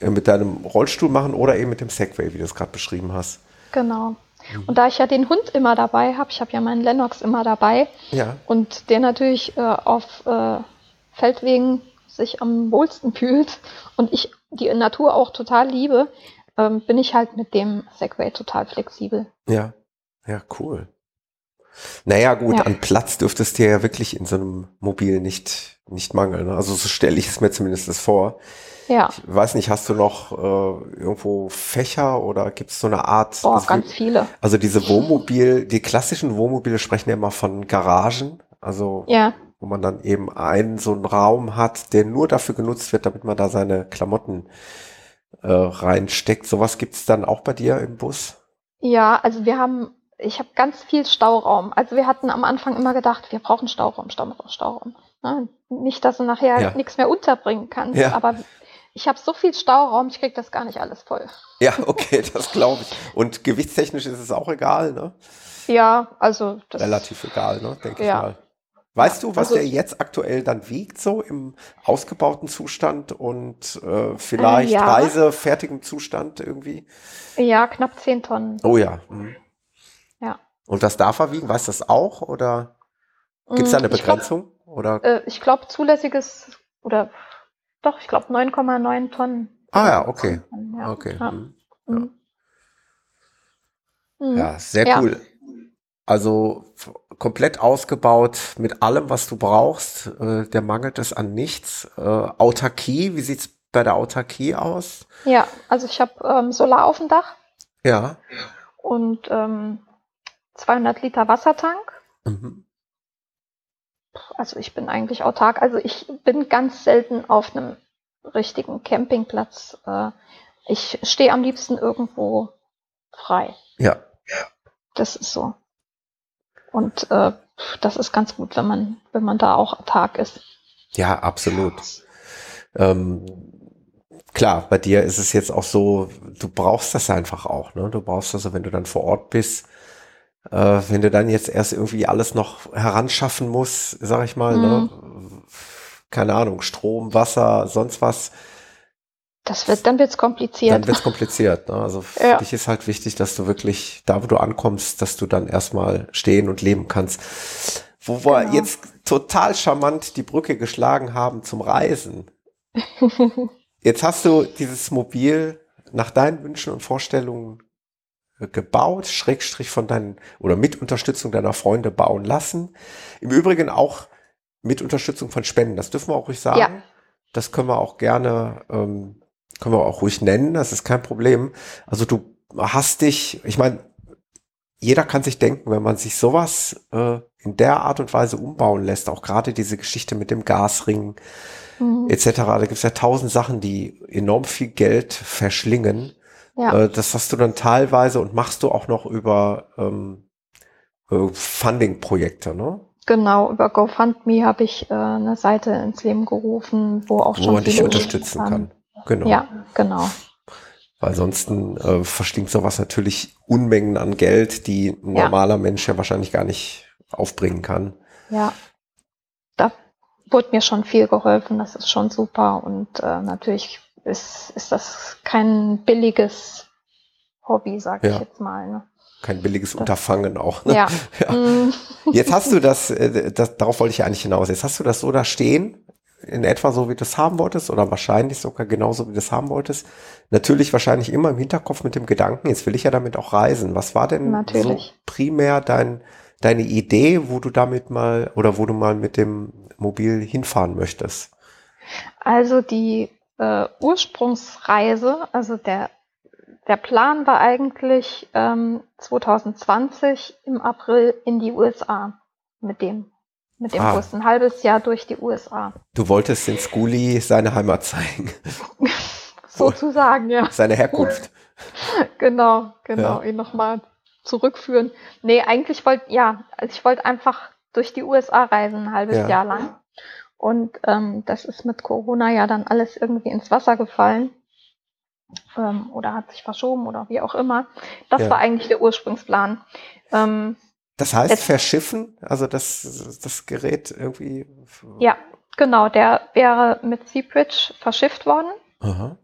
S1: mit deinem Rollstuhl machen oder eben mit dem Segway, wie du es gerade beschrieben hast.
S2: Genau. Mhm. Und da ich ja den Hund immer dabei habe, ich habe ja meinen Lennox immer dabei
S1: ja.
S2: und der natürlich äh, auf äh, Feldwegen sich am wohlsten fühlt und ich die Natur auch total liebe, ähm, bin ich halt mit dem Segway total flexibel.
S1: Ja, ja, cool. Naja, gut, ja. an Platz dürftest dir ja wirklich in so einem Mobil nicht, nicht mangeln. Ne? Also so stelle ich es mir zumindest vor.
S2: Ja.
S1: Ich weiß nicht, hast du noch äh, irgendwo Fächer oder gibt es so eine Art?
S2: Boah, also, ganz viele.
S1: Also diese Wohnmobil, die klassischen Wohnmobile sprechen ja immer von Garagen. Also
S2: ja
S1: wo man dann eben einen so einen Raum hat, der nur dafür genutzt wird, damit man da seine Klamotten äh, reinsteckt. Sowas gibt es dann auch bei dir im Bus?
S2: Ja, also wir haben, ich habe ganz viel Stauraum. Also wir hatten am Anfang immer gedacht, wir brauchen Stauraum, Stauraum, Stauraum. Ne? Nicht, dass du nachher ja. nichts mehr unterbringen kannst, ja. aber ich habe so viel Stauraum, ich krieg das gar nicht alles voll.
S1: Ja, okay, das glaube ich. Und gewichtstechnisch ist es auch egal, ne?
S2: Ja, also
S1: das relativ egal, ne? Denke ja. ich mal. Weißt du, was also, der jetzt aktuell dann wiegt, so im ausgebauten Zustand und äh, vielleicht äh, ja. reisefertigem Zustand irgendwie?
S2: Ja, knapp 10 Tonnen.
S1: Oh ja. Mhm.
S2: Ja.
S1: Und das darf er wiegen? Weißt du das auch? Oder gibt es da eine Begrenzung?
S2: Ich glaub, oder? Äh, ich glaube, zulässiges, oder doch, ich glaube 9,9 Tonnen.
S1: Ah ja, okay. Ja. Okay. Ja. Mhm. Ja. Mhm. ja. sehr cool. Also komplett ausgebaut mit allem, was du brauchst. Äh, der mangelt es an nichts. Äh, Autarkie, wie sieht's bei der Autarkie aus?
S2: Ja, also ich habe ähm, Solar auf dem Dach.
S1: Ja.
S2: Und ähm, 200 Liter Wassertank.
S1: Mhm.
S2: Also ich bin eigentlich autark. Also ich bin ganz selten auf einem richtigen Campingplatz. Äh, ich stehe am liebsten irgendwo frei.
S1: Ja.
S2: Das ist so. Und äh, das ist ganz gut, wenn man, wenn man da auch autark ist.
S1: Ja, absolut. Ähm, klar, bei dir ist es jetzt auch so, du brauchst das einfach auch. Ne? Du brauchst also, wenn du dann vor Ort bist, äh, wenn du dann jetzt erst irgendwie alles noch heranschaffen musst, sag ich mal, ne? mhm. ne? keine Ahnung, Strom, Wasser, sonst was,
S2: das wird, dann wird's kompliziert.
S1: Dann wird's kompliziert. Ne? Also für ja. dich ist halt wichtig, dass du wirklich da, wo du ankommst, dass du dann erstmal stehen und leben kannst. Wo wir genau. jetzt total charmant die Brücke geschlagen haben zum Reisen. jetzt hast du dieses Mobil nach deinen Wünschen und Vorstellungen gebaut, Schrägstrich von deinen oder mit Unterstützung deiner Freunde bauen lassen. Im Übrigen auch mit Unterstützung von Spenden. Das dürfen wir auch ruhig sagen. Ja. Das können wir auch gerne ähm, können wir auch ruhig nennen, das ist kein Problem. Also du hast dich, ich meine, jeder kann sich denken, wenn man sich sowas äh, in der Art und Weise umbauen lässt, auch gerade diese Geschichte mit dem Gasring mhm. etc., da gibt es ja tausend Sachen, die enorm viel Geld verschlingen. Ja. Äh, das hast du dann teilweise und machst du auch noch über ähm, äh, Funding-Projekte, ne?
S2: Genau, über GoFundMe habe ich äh, eine Seite ins Leben gerufen, wo auch wo schon
S1: man dich unterstützen kann. Genau.
S2: Ja, genau.
S1: Weil ansonsten äh, verstinkt sowas natürlich Unmengen an Geld, die ein
S2: Ja.
S1: normaler Mensch ja wahrscheinlich gar nicht aufbringen kann.
S2: Ja. Da wurde mir schon viel geholfen, das ist schon super. Und äh, natürlich ist, ist das kein billiges Hobby, sag
S1: Ja.
S2: ich jetzt mal. Ne?
S1: Kein billiges Unterfangen auch. Ne?
S2: Ja.
S1: Ja.
S2: Mm,
S1: Jetzt hast du das, äh, das, darauf wollte ich ja eigentlich hinaus. Jetzt hast du das so da stehen, in etwa so, wie du es haben wolltest, oder wahrscheinlich sogar genauso, wie du es haben wolltest. Natürlich wahrscheinlich immer im Hinterkopf mit dem Gedanken, jetzt will ich ja damit auch reisen. Was war denn so primär dein, deine Idee, wo du damit mal, oder wo du mal mit dem Mobil hinfahren möchtest?
S2: Also die äh, Ursprungsreise, also der, der Plan war eigentlich ähm, 2020 im April in die USA mit dem, mit dem
S1: Ah.
S2: Bus. Ein halbes Jahr durch die USA.
S1: Du wolltest den Skuli seine Heimat zeigen,
S2: Sozusagen, ja.
S1: seine Herkunft.
S2: Genau, genau,
S1: Ja.
S2: ihn nochmal zurückführen. Nee, eigentlich wollte, ja, also ich wollte einfach durch die USA reisen, ein halbes
S1: Ja.
S2: Jahr lang. Und ähm, das ist mit Corona ja dann alles irgendwie ins Wasser gefallen. Ähm, oder hat sich verschoben oder wie auch immer. Das
S1: Ja.
S2: war eigentlich der Ursprungsplan. Ähm,
S1: Das heißt,
S2: Jetzt-
S1: verschiffen, also das, das Gerät irgendwie.
S2: ja, genau, der wäre mit Seabridge verschifft worden.
S1: Aha.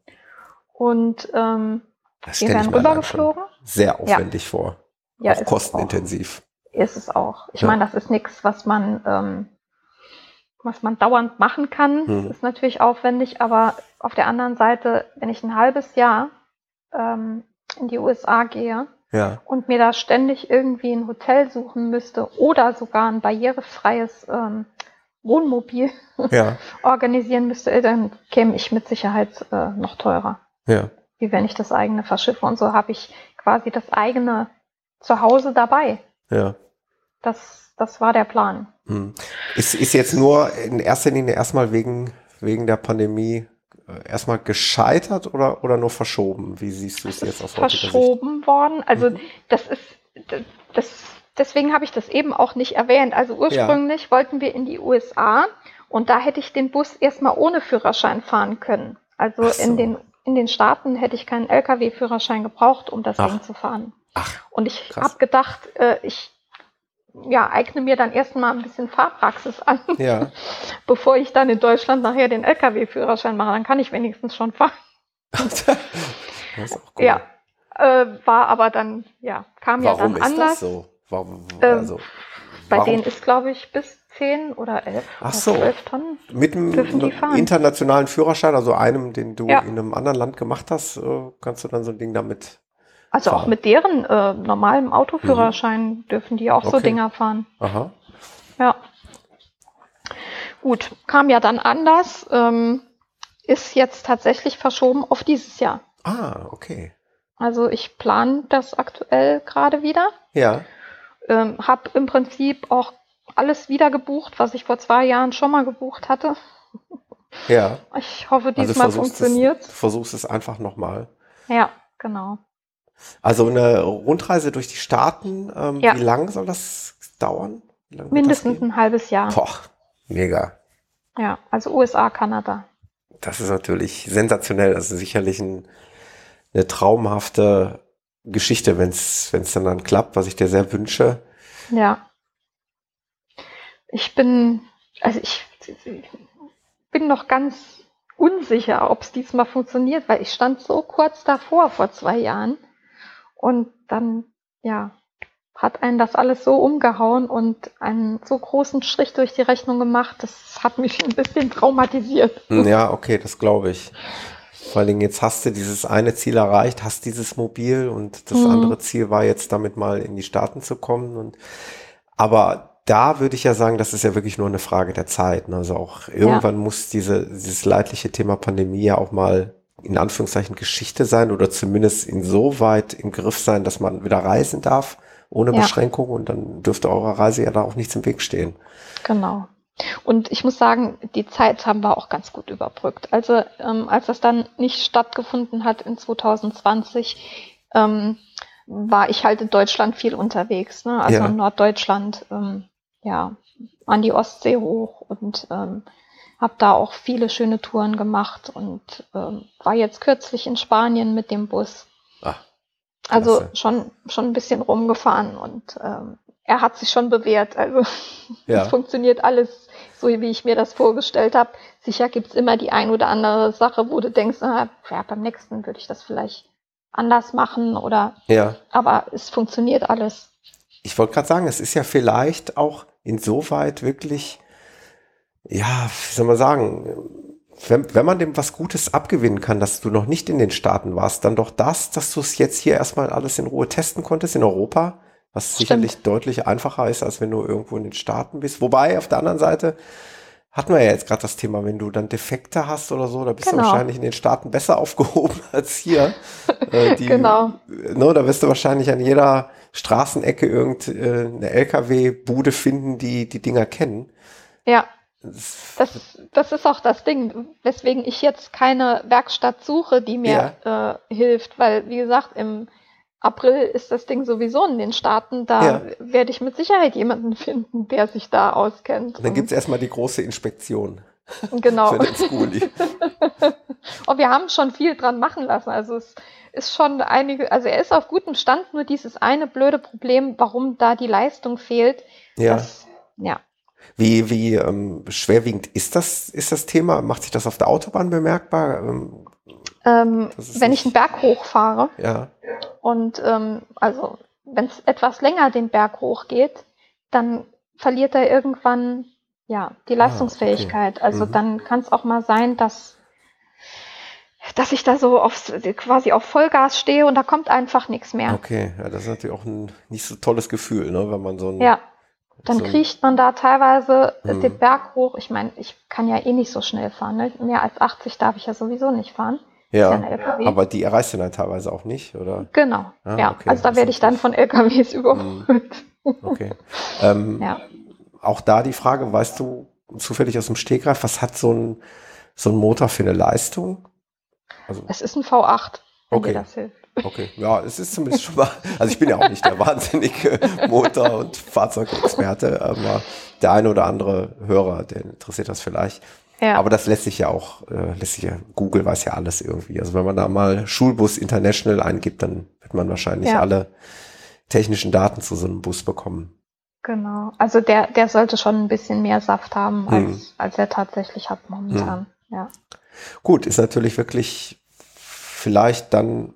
S2: Und ähm,
S1: Das ich
S2: wären rübergeflogen.
S1: sehr aufwendig vor.
S2: Ja,
S1: auch
S2: ist es
S1: kostenintensiv.
S2: ist es auch. Ich
S1: Ja.
S2: meine, das ist nichts, was man, ähm, was man dauernd machen kann.
S1: Hm.
S2: Das ist natürlich aufwendig, aber auf der anderen Seite, wenn ich ein halbes Jahr ähm, in die USA gehe
S1: Ja.
S2: und mir da ständig irgendwie ein Hotel suchen müsste oder sogar ein barrierefreies ähm, Wohnmobil
S1: Ja.
S2: organisieren müsste, dann käme ich mit Sicherheit äh, noch teurer,
S1: Ja.
S2: wie wenn ich das eigene verschiffe. Und so habe ich quasi das eigene zu Hause dabei.
S1: Ja.
S2: Das, das war der Plan.
S1: Hm. Ist, ist jetzt nur in erster Linie erstmal wegen, wegen der Pandemie erstmal gescheitert oder, oder nur verschoben? Wie siehst du es jetzt aus heutiger Sicht?
S2: verschoben worden. Also
S1: Mhm.
S2: das ist das deswegen habe ich das eben auch nicht erwähnt. Also ursprünglich wollten wir in die USA und da hätte ich den Bus erstmal ohne Führerschein fahren können. Also
S1: so.
S2: in den in den Staaten hätte ich keinen LKW-Führerschein gebraucht, um das
S1: Ach.
S2: Ding zu fahren.
S1: Ach,
S2: Und ich habe gedacht, äh, ich ja, eigne mir dann erstmal ein bisschen Fahrpraxis an,
S1: ja.
S2: bevor ich dann in Deutschland nachher den LKW-Führerschein mache. Dann kann ich wenigstens schon fahren.
S1: das ist auch cool.
S2: Ja, äh, war aber dann, ja, kam ja
S1: Warum
S2: dann
S1: ist
S2: anders.
S1: das so? Warum,
S2: Ähm,
S1: also,
S2: Bei
S1: warum?
S2: denen ist, glaube ich, bis 10 oder 11
S1: Ach
S2: oder
S1: so.
S2: 12 Tonnen.
S1: Mit einem internationalen Führerschein, also einem, den du
S2: Ja.
S1: in einem anderen Land gemacht hast, äh, kannst du dann so ein Ding damit.
S2: Also auch
S1: Fahren.
S2: mit deren äh, normalem Autoführerschein dürfen die auch so
S1: Okay.
S2: Dinger fahren.
S1: Aha.
S2: Ja. Gut, kam ja dann anders. Ähm, ist jetzt tatsächlich verschoben auf dieses Jahr.
S1: Ah, okay.
S2: Also ich plane das aktuell gerade wieder.
S1: Ja.
S2: Ähm, hab im Prinzip auch alles wieder gebucht, was ich vor zwei Jahren schon mal gebucht hatte.
S1: Ja.
S2: Ich hoffe,
S1: Also
S2: diesmal
S1: versuchst
S2: funktioniert.
S1: Es, du versuchst es einfach nochmal.
S2: Ja, genau.
S1: Also eine Rundreise durch die Staaten, ähm,
S2: Ja.
S1: wie lang soll das dauern?
S2: Mindestens
S1: das
S2: ein halbes Jahr.
S1: Boah, mega.
S2: Ja, also USA, Kanada.
S1: Das ist natürlich sensationell. Das ist sicherlich ein, eine traumhafte Geschichte, wenn es dann dann klappt, was ich dir sehr wünsche.
S2: Ja. Ich bin, also ich, bin noch ganz unsicher, ob es diesmal funktioniert, weil ich stand so kurz davor vor zwei Jahren und dann, ja, hat einen das alles so umgehauen und einen so großen Strich durch die Rechnung gemacht, das hat mich ein bisschen traumatisiert.
S1: Hm, Ja, okay, das glaube ich. Vor Dingen jetzt hast du dieses eine Ziel erreicht, hast dieses Mobil und das
S2: Mhm.
S1: andere Ziel war jetzt damit mal in die Staaten zu kommen und aber da würde ich ja sagen, das ist ja wirklich nur eine Frage der Zeit. ne? Also auch irgendwann muss diese, dieses leidliche Thema Pandemie ja auch mal in Anführungszeichen Geschichte sein oder zumindest insoweit im Griff sein, dass man wieder reisen darf ohne
S2: Ja.
S1: Beschränkung und dann dürfte eurer Reise ja da auch nichts im Weg stehen.
S2: Genau. Und ich muss sagen, die Zeit haben wir auch ganz gut überbrückt. Also ähm, als das dann nicht stattgefunden hat in 2020, ähm, war ich halt in Deutschland viel unterwegs. Ne? Also
S1: Ja.
S2: in Norddeutschland, ähm, ja, an die Ostsee hoch und ähm, habe da auch viele schöne Touren gemacht und ähm, war jetzt kürzlich in Spanien mit dem Bus. Ah, also schon, schon ein bisschen rumgefahren und ähm, er hat sich schon bewährt. Also ja. es funktioniert alles so, wie ich mir das vorgestellt habe. Sicher gibt's immer die ein oder andere Sache, wo du denkst, ah, ja, beim nächsten würde ich das vielleicht anders machen oder
S1: ja.
S2: aber es funktioniert alles.
S1: Ich wollte gerade sagen, es ist ja vielleicht auch insoweit wirklich, ja, wie soll man sagen, wenn, wenn man dem was Gutes abgewinnen kann, dass du noch nicht in den Staaten warst, dann doch das, dass du es jetzt hier erstmal alles in Ruhe testen konntest in Europa, was Stimmt. sicherlich deutlich einfacher ist, als wenn du irgendwo in den Staaten bist. Wobei, auf der anderen Seite, hatten wir ja jetzt gerade das Thema, wenn du dann Defekte hast oder so, da bist genau. du wahrscheinlich in den Staaten besser aufgehoben als hier.
S2: Äh, die, genau.
S1: Ne, da wirst du wahrscheinlich an jeder Straßenecke irgendeine LKW-Bude finden, die die Dinger kennen.
S2: Ja. Das, das ist auch das Ding, weswegen ich jetzt keine Werkstatt suche, die mir ja. äh, hilft, weil, wie gesagt, im April ist das Ding sowieso in den Staaten. Da ja. werde ich mit Sicherheit jemanden finden, der sich da auskennt.
S1: Und dann gibt es erstmal die große Inspektion.
S2: Genau. Und wir haben schon viel dran machen lassen. Also es ist schon einige, also er ist auf gutem Stand, nur dieses eine blöde Problem, warum da die Leistung fehlt.
S1: Ja. Das, ja. Wie, wie ähm, schwerwiegend ist das, ist das Thema? Macht sich das auf der Autobahn bemerkbar?
S2: Ähm, ähm, wenn ich einen Berg hochfahre,
S1: ja.
S2: Und ähm, also, wenn es etwas länger den Berg hochgeht, dann verliert er irgendwann ja die Leistungsfähigkeit. Ah, okay. Also mhm. dann kann es auch mal sein, dass dass ich da so aufs, quasi auf Vollgas stehe und da kommt einfach nichts mehr.
S1: Okay, ja, das ist natürlich auch ein nicht so tolles Gefühl, ne, wenn man so ein
S2: Ja. Dann so kriecht man da teilweise mhm. den Berg hoch. Ich meine, ich kann ja eh nicht so schnell fahren. Ne? Mehr als 80 darf ich ja sowieso nicht fahren.
S1: Ja, aber die erreichst du dann teilweise auch nicht, oder?
S2: Genau, ah, ja. Okay. Also da werde ich dann von LKWs überholt.
S1: Mhm. Okay. ähm, ja. Auch da die Frage, weißt du zufällig aus dem Stegreif, was hat so ein, so ein Motor für eine Leistung?
S2: Also, es ist ein V8,
S1: wenn okay. dir das hilft. Okay, ja, es ist zumindest schon mal, also ich bin ja auch nicht der wahnsinnige Motor- und Fahrzeugexperte, aber der eine oder andere Hörer, der interessiert das vielleicht. Ja. Aber das lässt sich ja auch, äh, lässt sich ja, Google weiß ja alles irgendwie. Also wenn man da mal Schulbus International eingibt, dann wird man wahrscheinlich ja. alle technischen Daten zu so einem Bus bekommen.
S2: Genau. Also der, der sollte schon ein bisschen mehr Saft haben, als, hm. als er tatsächlich hat momentan. Hm. Ja.
S1: Gut, ist natürlich wirklich vielleicht dann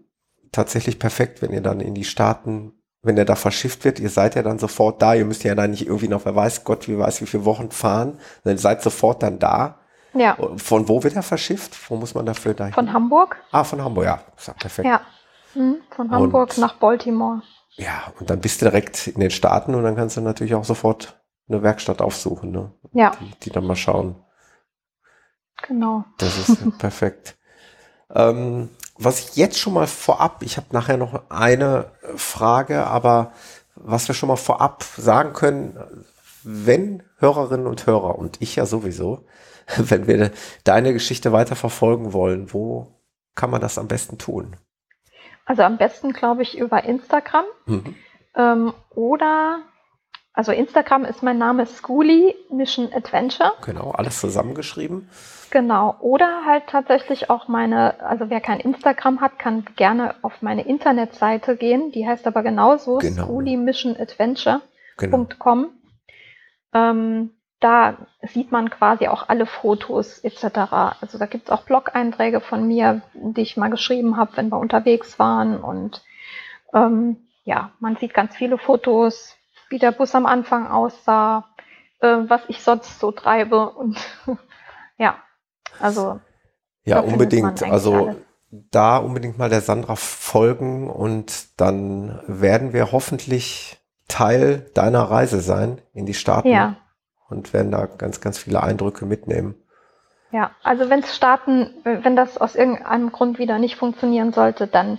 S1: tatsächlich perfekt, wenn ihr dann in die Staaten, wenn er da verschifft wird, ihr seid ja dann sofort da, ihr müsst ja dann nicht irgendwie noch, wer weiß Gott, wie weiß, wie viele Wochen fahren, dann seid sofort dann da
S2: ja.
S1: Von wo wird er verschifft? Wo muss man dafür dahin?
S2: Von Hamburg.
S1: Ah, von Hamburg, ja. Ist ja perfekt.
S2: Ja. Mhm, von Hamburg und, nach Baltimore.
S1: Ja, und dann bist du direkt in den Staaten und dann kannst du natürlich auch sofort eine Werkstatt aufsuchen, ne?
S2: Ja.
S1: Die, die dann mal schauen.
S2: Genau.
S1: Das ist perfekt. Ähm, was ich jetzt schon mal vorab, ich habe nachher noch eine Frage, aber was wir schon mal vorab sagen können, wenn Hörerinnen und Hörer und ich ja sowieso wenn wir deine Geschichte weiter verfolgen wollen, wo kann man das am besten tun?
S2: Also am besten, glaube ich, über Instagram. Mhm. Ähm, oder, also Instagram ist mein Name Schooly Mission Adventure.
S1: Genau, alles zusammengeschrieben.
S2: Genau. Oder halt tatsächlich auch meine, also wer kein Instagram hat, kann gerne auf meine Internetseite gehen. Die heißt aber genauso, genau. schoolymissionadventure.com. Genau. Ähm, da sieht man quasi auch alle Fotos etc. Also da gibt es auch Blog-Einträge von mir, die ich mal geschrieben habe, wenn wir unterwegs waren. Und ähm, ja, man sieht ganz viele Fotos, wie der Bus am Anfang aussah, äh, was ich sonst so treibe. Und ja, also.
S1: Ja, unbedingt. Also alles. da unbedingt mal der Sandra folgen und dann werden wir hoffentlich Teil deiner Reise sein in die Staaten.
S2: Ja
S1: und werden da ganz, ganz viele Eindrücke mitnehmen.
S2: Ja, also wenn es starten, wenn das aus irgendeinem Grund wieder nicht funktionieren sollte, dann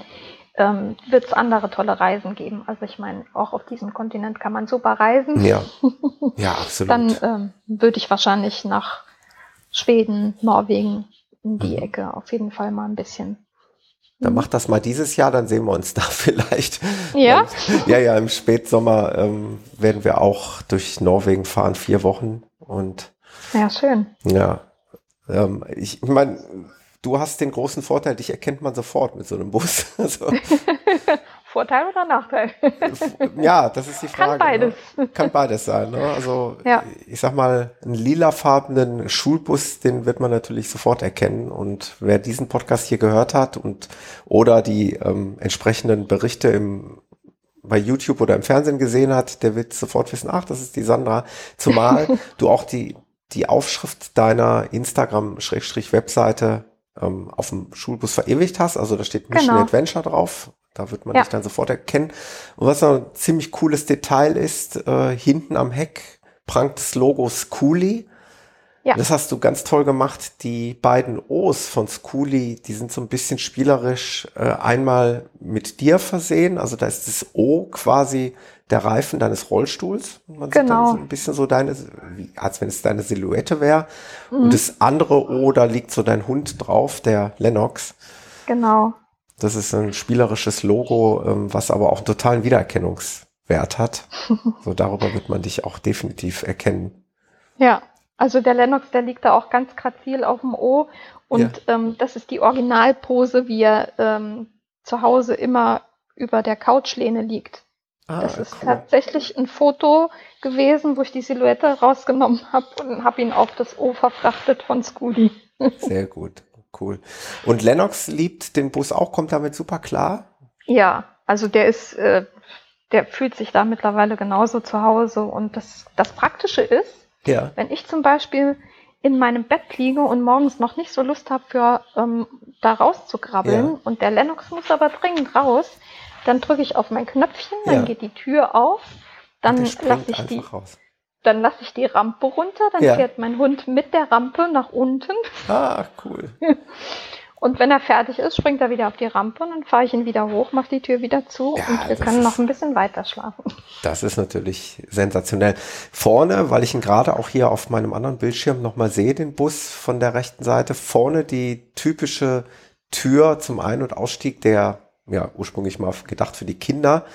S2: ähm, wird es andere tolle Reisen geben. Also ich meine, auch auf diesem Kontinent kann man super reisen.
S1: Ja, ja absolut.
S2: dann ähm, würde ich wahrscheinlich nach Schweden, Norwegen in die mhm. Ecke auf jeden Fall mal ein bisschen
S1: dann mhm. mach das mal dieses Jahr, dann sehen wir uns da vielleicht.
S2: Ja?
S1: ja, ja, im Spätsommer ähm, werden wir auch durch Norwegen fahren, vier Wochen. Und
S2: ja, schön.
S1: Ja, Ähm, ich ich meine, du hast den großen Vorteil, dich erkennt man sofort mit so einem Bus. Also,
S2: Vorteil oder Nachteil?
S1: ja, das ist die Frage.
S2: Kann beides.
S1: Ne? Kann beides sein. Ne? Also
S2: Ja.
S1: ich sag mal, einen lilafarbenen Schulbus, den wird man natürlich sofort erkennen. Und wer diesen Podcast hier gehört hat und oder die ähm, entsprechenden Berichte im bei YouTube oder im Fernsehen gesehen hat, der wird sofort wissen, ach, das ist die Sandra. Zumal du auch die, die Aufschrift deiner Instagram-Webseite ähm, auf dem Schulbus verewigt hast. Also da steht Mission
S2: Genau.
S1: Adventure drauf. Da wird man
S2: Ja.
S1: dich dann sofort erkennen. Und was noch ein ziemlich cooles Detail ist, äh, hinten am Heck prangt das Logo Schoolie.
S2: Ja.
S1: Das hast du ganz toll gemacht. Die beiden O's von Schoolie, die sind so ein bisschen spielerisch äh, einmal mit dir versehen. Also da ist das O quasi der Reifen deines Rollstuhls. Und man sieht dann
S2: Genau.
S1: so ein bisschen so deine, wie, als wenn es deine Silhouette wäre.
S2: Mhm.
S1: Und das andere O, da liegt so dein Hund drauf, der Lennox.
S2: Genau.
S1: Das ist ein spielerisches Logo, ähm, was aber auch einen totalen Wiedererkennungswert hat. So darüber wird man dich auch definitiv erkennen.
S2: Ja, also der Lennox, der liegt da auch ganz grazil auf dem O und ähm, das ist die Originalpose, wie er ähm, zu Hause immer über der Couchlehne liegt.
S1: Ah,
S2: Das ist
S1: cool.
S2: tatsächlich ein Foto gewesen, wo ich die Silhouette rausgenommen habe und habe ihn auf das O verfrachtet von Scooty.
S1: Sehr gut, cool. Und Lennox liebt den Bus auch, kommt damit super klar.
S2: Ja, also der ist, äh, der fühlt sich da mittlerweile genauso zu Hause und das, das Praktische ist,
S1: Ja.
S2: Wenn ich zum Beispiel in meinem Bett liege und morgens noch nicht so Lust habe, für ähm, da rauszukrabbeln
S1: Ja.
S2: und der Lennox muss aber dringend raus, dann drücke ich auf mein Knöpfchen, dann
S1: Ja.
S2: geht die Tür auf, dann lasse ich die,
S1: raus.
S2: Dann lasse ich die Rampe runter, dann
S1: Ja.
S2: fährt mein Hund mit der Rampe nach unten
S1: Ah, cool.
S2: und wenn er fertig ist, springt er wieder auf die Rampe und dann fahre ich ihn wieder hoch, mache die Tür wieder zu
S1: Ja,
S2: und wir können
S1: ist-
S2: noch ein bisschen weiter schlafen.
S1: Das ist natürlich sensationell. Vorne, weil ich ihn gerade auch hier auf meinem anderen Bildschirm nochmal sehe, den Bus von der rechten Seite, vorne die typische Tür zum Ein- und Ausstieg, der ja ursprünglich mal gedacht für die Kinder.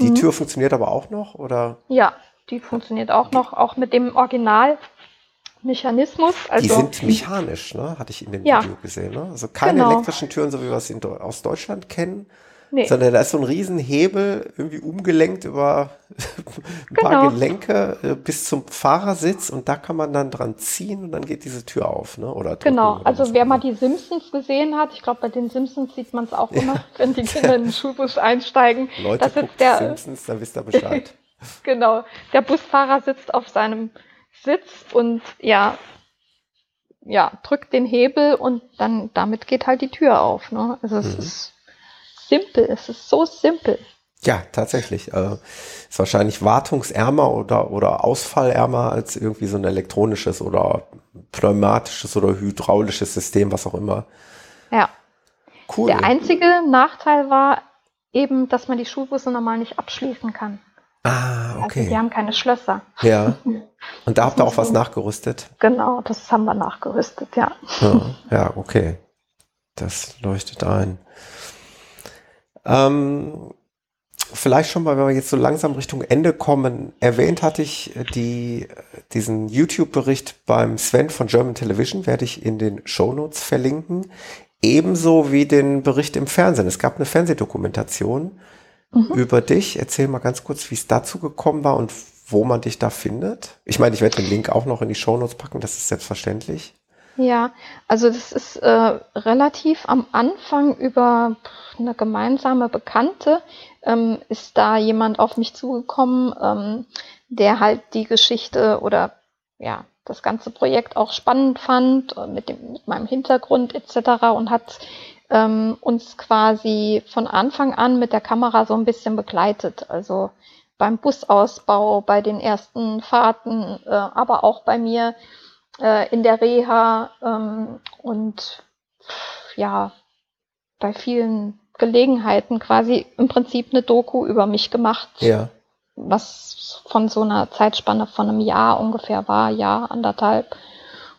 S1: Die
S2: Mhm.
S1: Tür funktioniert aber auch noch, oder?
S2: Ja, die funktioniert auch noch, auch mit dem Originalmechanismus. Also,
S1: die sind mechanisch, ne? Hatte ich in dem
S2: Ja.
S1: Video gesehen, ne? Also keine
S2: Genau.
S1: elektrischen Türen, so wie wir es in, aus Deutschland kennen,
S2: nee.
S1: sondern da ist so ein riesen Hebel irgendwie umgelenkt über ein paar
S2: Genau.
S1: Gelenke äh, bis zum Fahrersitz und da kann man dann dran ziehen und dann geht diese Tür auf, ne? Oder
S2: Genau,
S1: oder
S2: also wer mal die Simpsons gesehen hat, ich glaube bei den Simpsons sieht man es auch immer, wenn die Kinder in den Schulbus einsteigen.
S1: Leute
S2: das
S1: guckt
S2: ist der,
S1: Simpsons, dann wisst ihr Bescheid.
S2: Genau, der Busfahrer sitzt auf seinem Sitz und ja, ja, drückt den Hebel und dann damit geht halt die Tür auf. Ne? Also es
S1: Mhm.
S2: ist simpel, es ist so simpel.
S1: ja, tatsächlich. Äh, ist wahrscheinlich wartungsärmer oder, oder ausfallärmer als irgendwie so ein elektronisches oder pneumatisches oder hydraulisches System, was auch immer.
S2: Ja.
S1: Cool.
S2: Der einzige Nachteil war eben, dass man die Schulbusse normal nicht abschließen kann.
S1: Ah,
S2: Also
S1: okay.
S2: die haben keine Schlösser.
S1: Ja. Und da habt ihr auch was nachgerüstet?
S2: Genau, das haben wir nachgerüstet, ja.
S1: Ja, ja, okay. Das leuchtet ein. Ähm, vielleicht schon mal, wenn wir jetzt so langsam Richtung Ende kommen, erwähnt hatte ich äh, die, diesen YouTube-Bericht beim Sven von German Television, werde ich in den Shownotes verlinken. Ebenso wie den Bericht im Fernsehen. Es gab eine Fernsehdokumentation über dich. Erzähl mal ganz kurz, wie es dazu gekommen war und wo man dich da findet. Ich meine, ich werde den Link auch noch in die Shownotes packen, das ist selbstverständlich.
S2: Ja, also das ist äh, relativ am Anfang über eine gemeinsame Bekannte ähm, ist da jemand auf mich zugekommen, ähm, der halt die Geschichte oder ja das ganze Projekt auch spannend fand äh, mit dem mit meinem Hintergrund etc. und hat ähm, uns quasi von Anfang an mit der Kamera so ein bisschen begleitet. Also beim Busausbau, bei den ersten Fahrten, äh, aber auch bei mir äh, in der Reha ähm, und ja, bei vielen Gelegenheiten quasi im Prinzip eine Doku über mich gemacht,
S1: Ja.
S2: was von so einer Zeitspanne von einem Jahr ungefähr war, Jahr, anderthalb.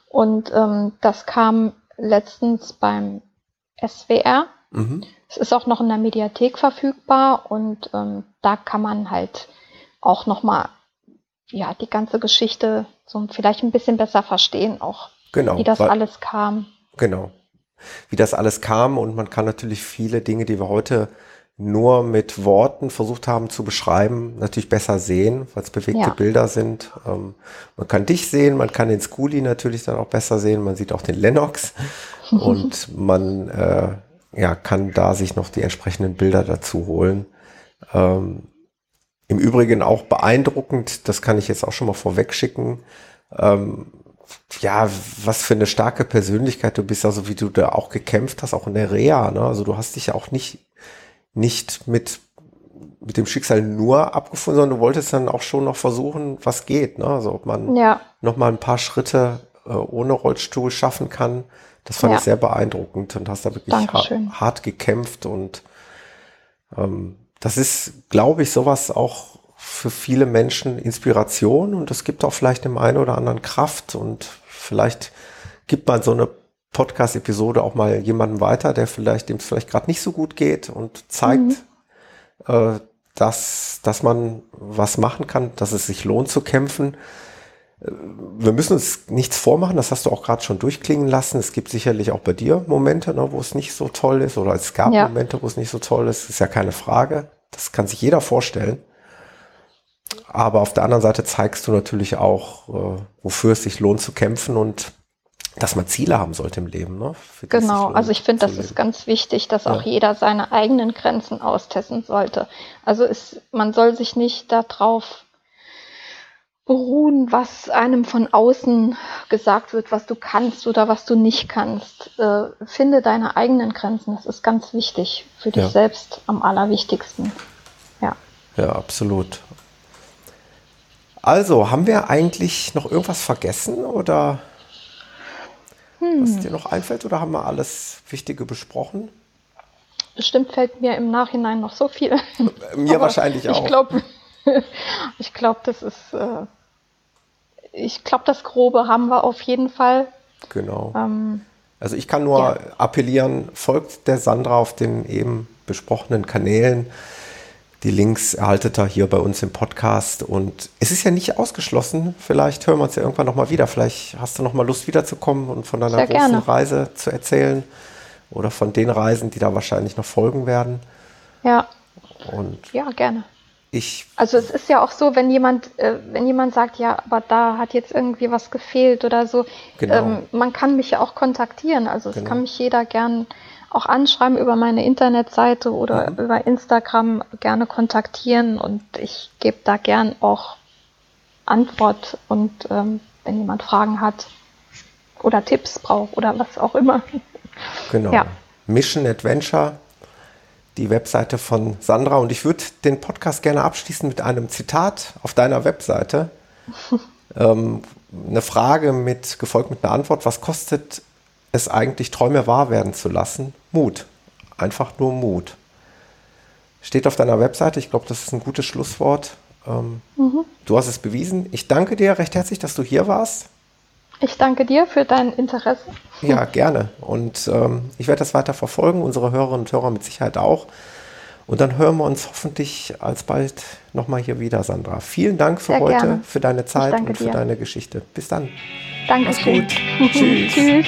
S2: Und ähm, das kam letztens beim SWR.
S1: Mhm.
S2: Es ist auch noch in der Mediathek verfügbar und ähm, da kann man halt auch nochmal ja, die ganze Geschichte so vielleicht ein bisschen besser verstehen, auch
S1: Genau.
S2: Wie das weil, alles kam.
S1: Genau. Wie das alles kam und man kann natürlich viele Dinge, die wir heute nur mit Worten versucht haben zu beschreiben, natürlich besser sehen, weil es bewegte ja. Bilder sind. Ähm, man kann dich sehen, man kann den Schoolie natürlich dann auch besser sehen, man sieht auch den Lennox und man äh, ja, kann da sich noch die entsprechenden Bilder dazu holen. Ähm, Im Übrigen auch beeindruckend, das kann ich jetzt auch schon mal vorweg schicken. Ähm, ja, was für eine starke Persönlichkeit du bist, also wie du da auch gekämpft hast, auch in der Reha, ne? Also du hast dich ja auch nicht nicht mit, mit dem Schicksal nur abgefunden, sondern du wolltest dann auch schon noch versuchen, was geht. Ne? Also ob man ja. noch mal ein paar Schritte äh, ohne Rollstuhl schaffen kann. Das fand ja. ich sehr beeindruckend und hast da wirklich hart, hart, gekämpft und ähm, das ist, glaube ich, sowas auch für viele Menschen Inspiration und es gibt auch vielleicht dem einen oder anderen Kraft und vielleicht gibt man so eine Podcast-Episode auch mal jemanden weiter, der vielleicht, dem es vielleicht gerade nicht so gut geht und zeigt, mhm. äh, dass, dass man was machen kann, dass es sich lohnt zu kämpfen. Äh, wir müssen uns nichts vormachen, das hast du auch gerade schon durchklingen lassen. Es gibt sicherlich auch bei dir Momente, ne, wo es nicht so toll ist, oder es gab ja. Momente, wo es nicht so toll ist. Ist ja keine Frage. Das kann sich jeder vorstellen. Aber auf der anderen Seite zeigst du natürlich auch, äh, wofür es sich lohnt zu kämpfen und dass man Ziele haben sollte im Leben. Ne?
S2: Genau, also ich finde, das ist ganz wichtig, dass ja. auch jeder seine eigenen Grenzen austesten sollte. Also ist, man soll sich nicht darauf beruhen, was einem von außen gesagt wird, was du kannst oder was du nicht kannst. Äh, finde deine eigenen Grenzen. Das ist ganz wichtig für dich ja. selbst am allerwichtigsten. Ja.
S1: Ja, absolut. Also, haben wir eigentlich noch irgendwas vergessen oder? Hm. Was dir noch einfällt oder haben wir alles Wichtige besprochen?
S2: Bestimmt fällt mir im Nachhinein noch so viel.
S1: Mir wahrscheinlich auch.
S2: Ich glaube, ich glaube, das ist, äh, ich glaube, das Grobe haben wir auf jeden Fall.
S1: Genau. Ähm, also ich kann nur ja. appellieren, folgt der Sandra auf den eben besprochenen Kanälen. Die Links erhaltet ihr hier bei uns im Podcast. Und es ist ja nicht ausgeschlossen. Vielleicht hören wir uns ja irgendwann nochmal wieder. Vielleicht hast du nochmal Lust wiederzukommen und von deiner Sehr großen gerne. Reise zu erzählen. Oder von den Reisen, die da wahrscheinlich noch folgen werden.
S2: Ja. Und ja, gerne.
S1: Ich
S2: also es ist ja auch so, wenn jemand, äh, wenn jemand sagt, ja, aber da hat jetzt irgendwie was gefehlt oder so, genau. ähm, man kann mich ja auch kontaktieren. Also es genau. kann mich jeder gern auch anschreiben über meine Internetseite oder mhm. über Instagram gerne kontaktieren und ich gebe da gern auch Antwort und ähm, wenn jemand Fragen hat oder Tipps braucht oder was auch immer.
S1: Genau. Ja. Mission Adventure, die Webseite von Sandra und ich würde den Podcast gerne abschließen mit einem Zitat auf deiner Webseite. ähm, eine Frage mit gefolgt mit einer Antwort. Was kostet es eigentlich Träume wahr werden zu lassen? Mut. Einfach nur Mut. Steht auf deiner Webseite. Ich glaube, das ist ein gutes Schlusswort. Ähm, mhm. Du hast es bewiesen. Ich danke dir recht herzlich, dass du hier warst.
S2: Ich danke dir für dein Interesse.
S1: Ja, gerne. Und ähm, ich werde das weiter verfolgen, unsere Hörerinnen und Hörer mit Sicherheit auch. Und dann hören wir uns hoffentlich alsbald nochmal hier wieder, Sandra. Vielen Dank für Sehr heute, gerne. für deine Zeit und für dir. deine Geschichte. Bis dann.
S2: Dankeschön.
S1: Tschüss. Tschüss.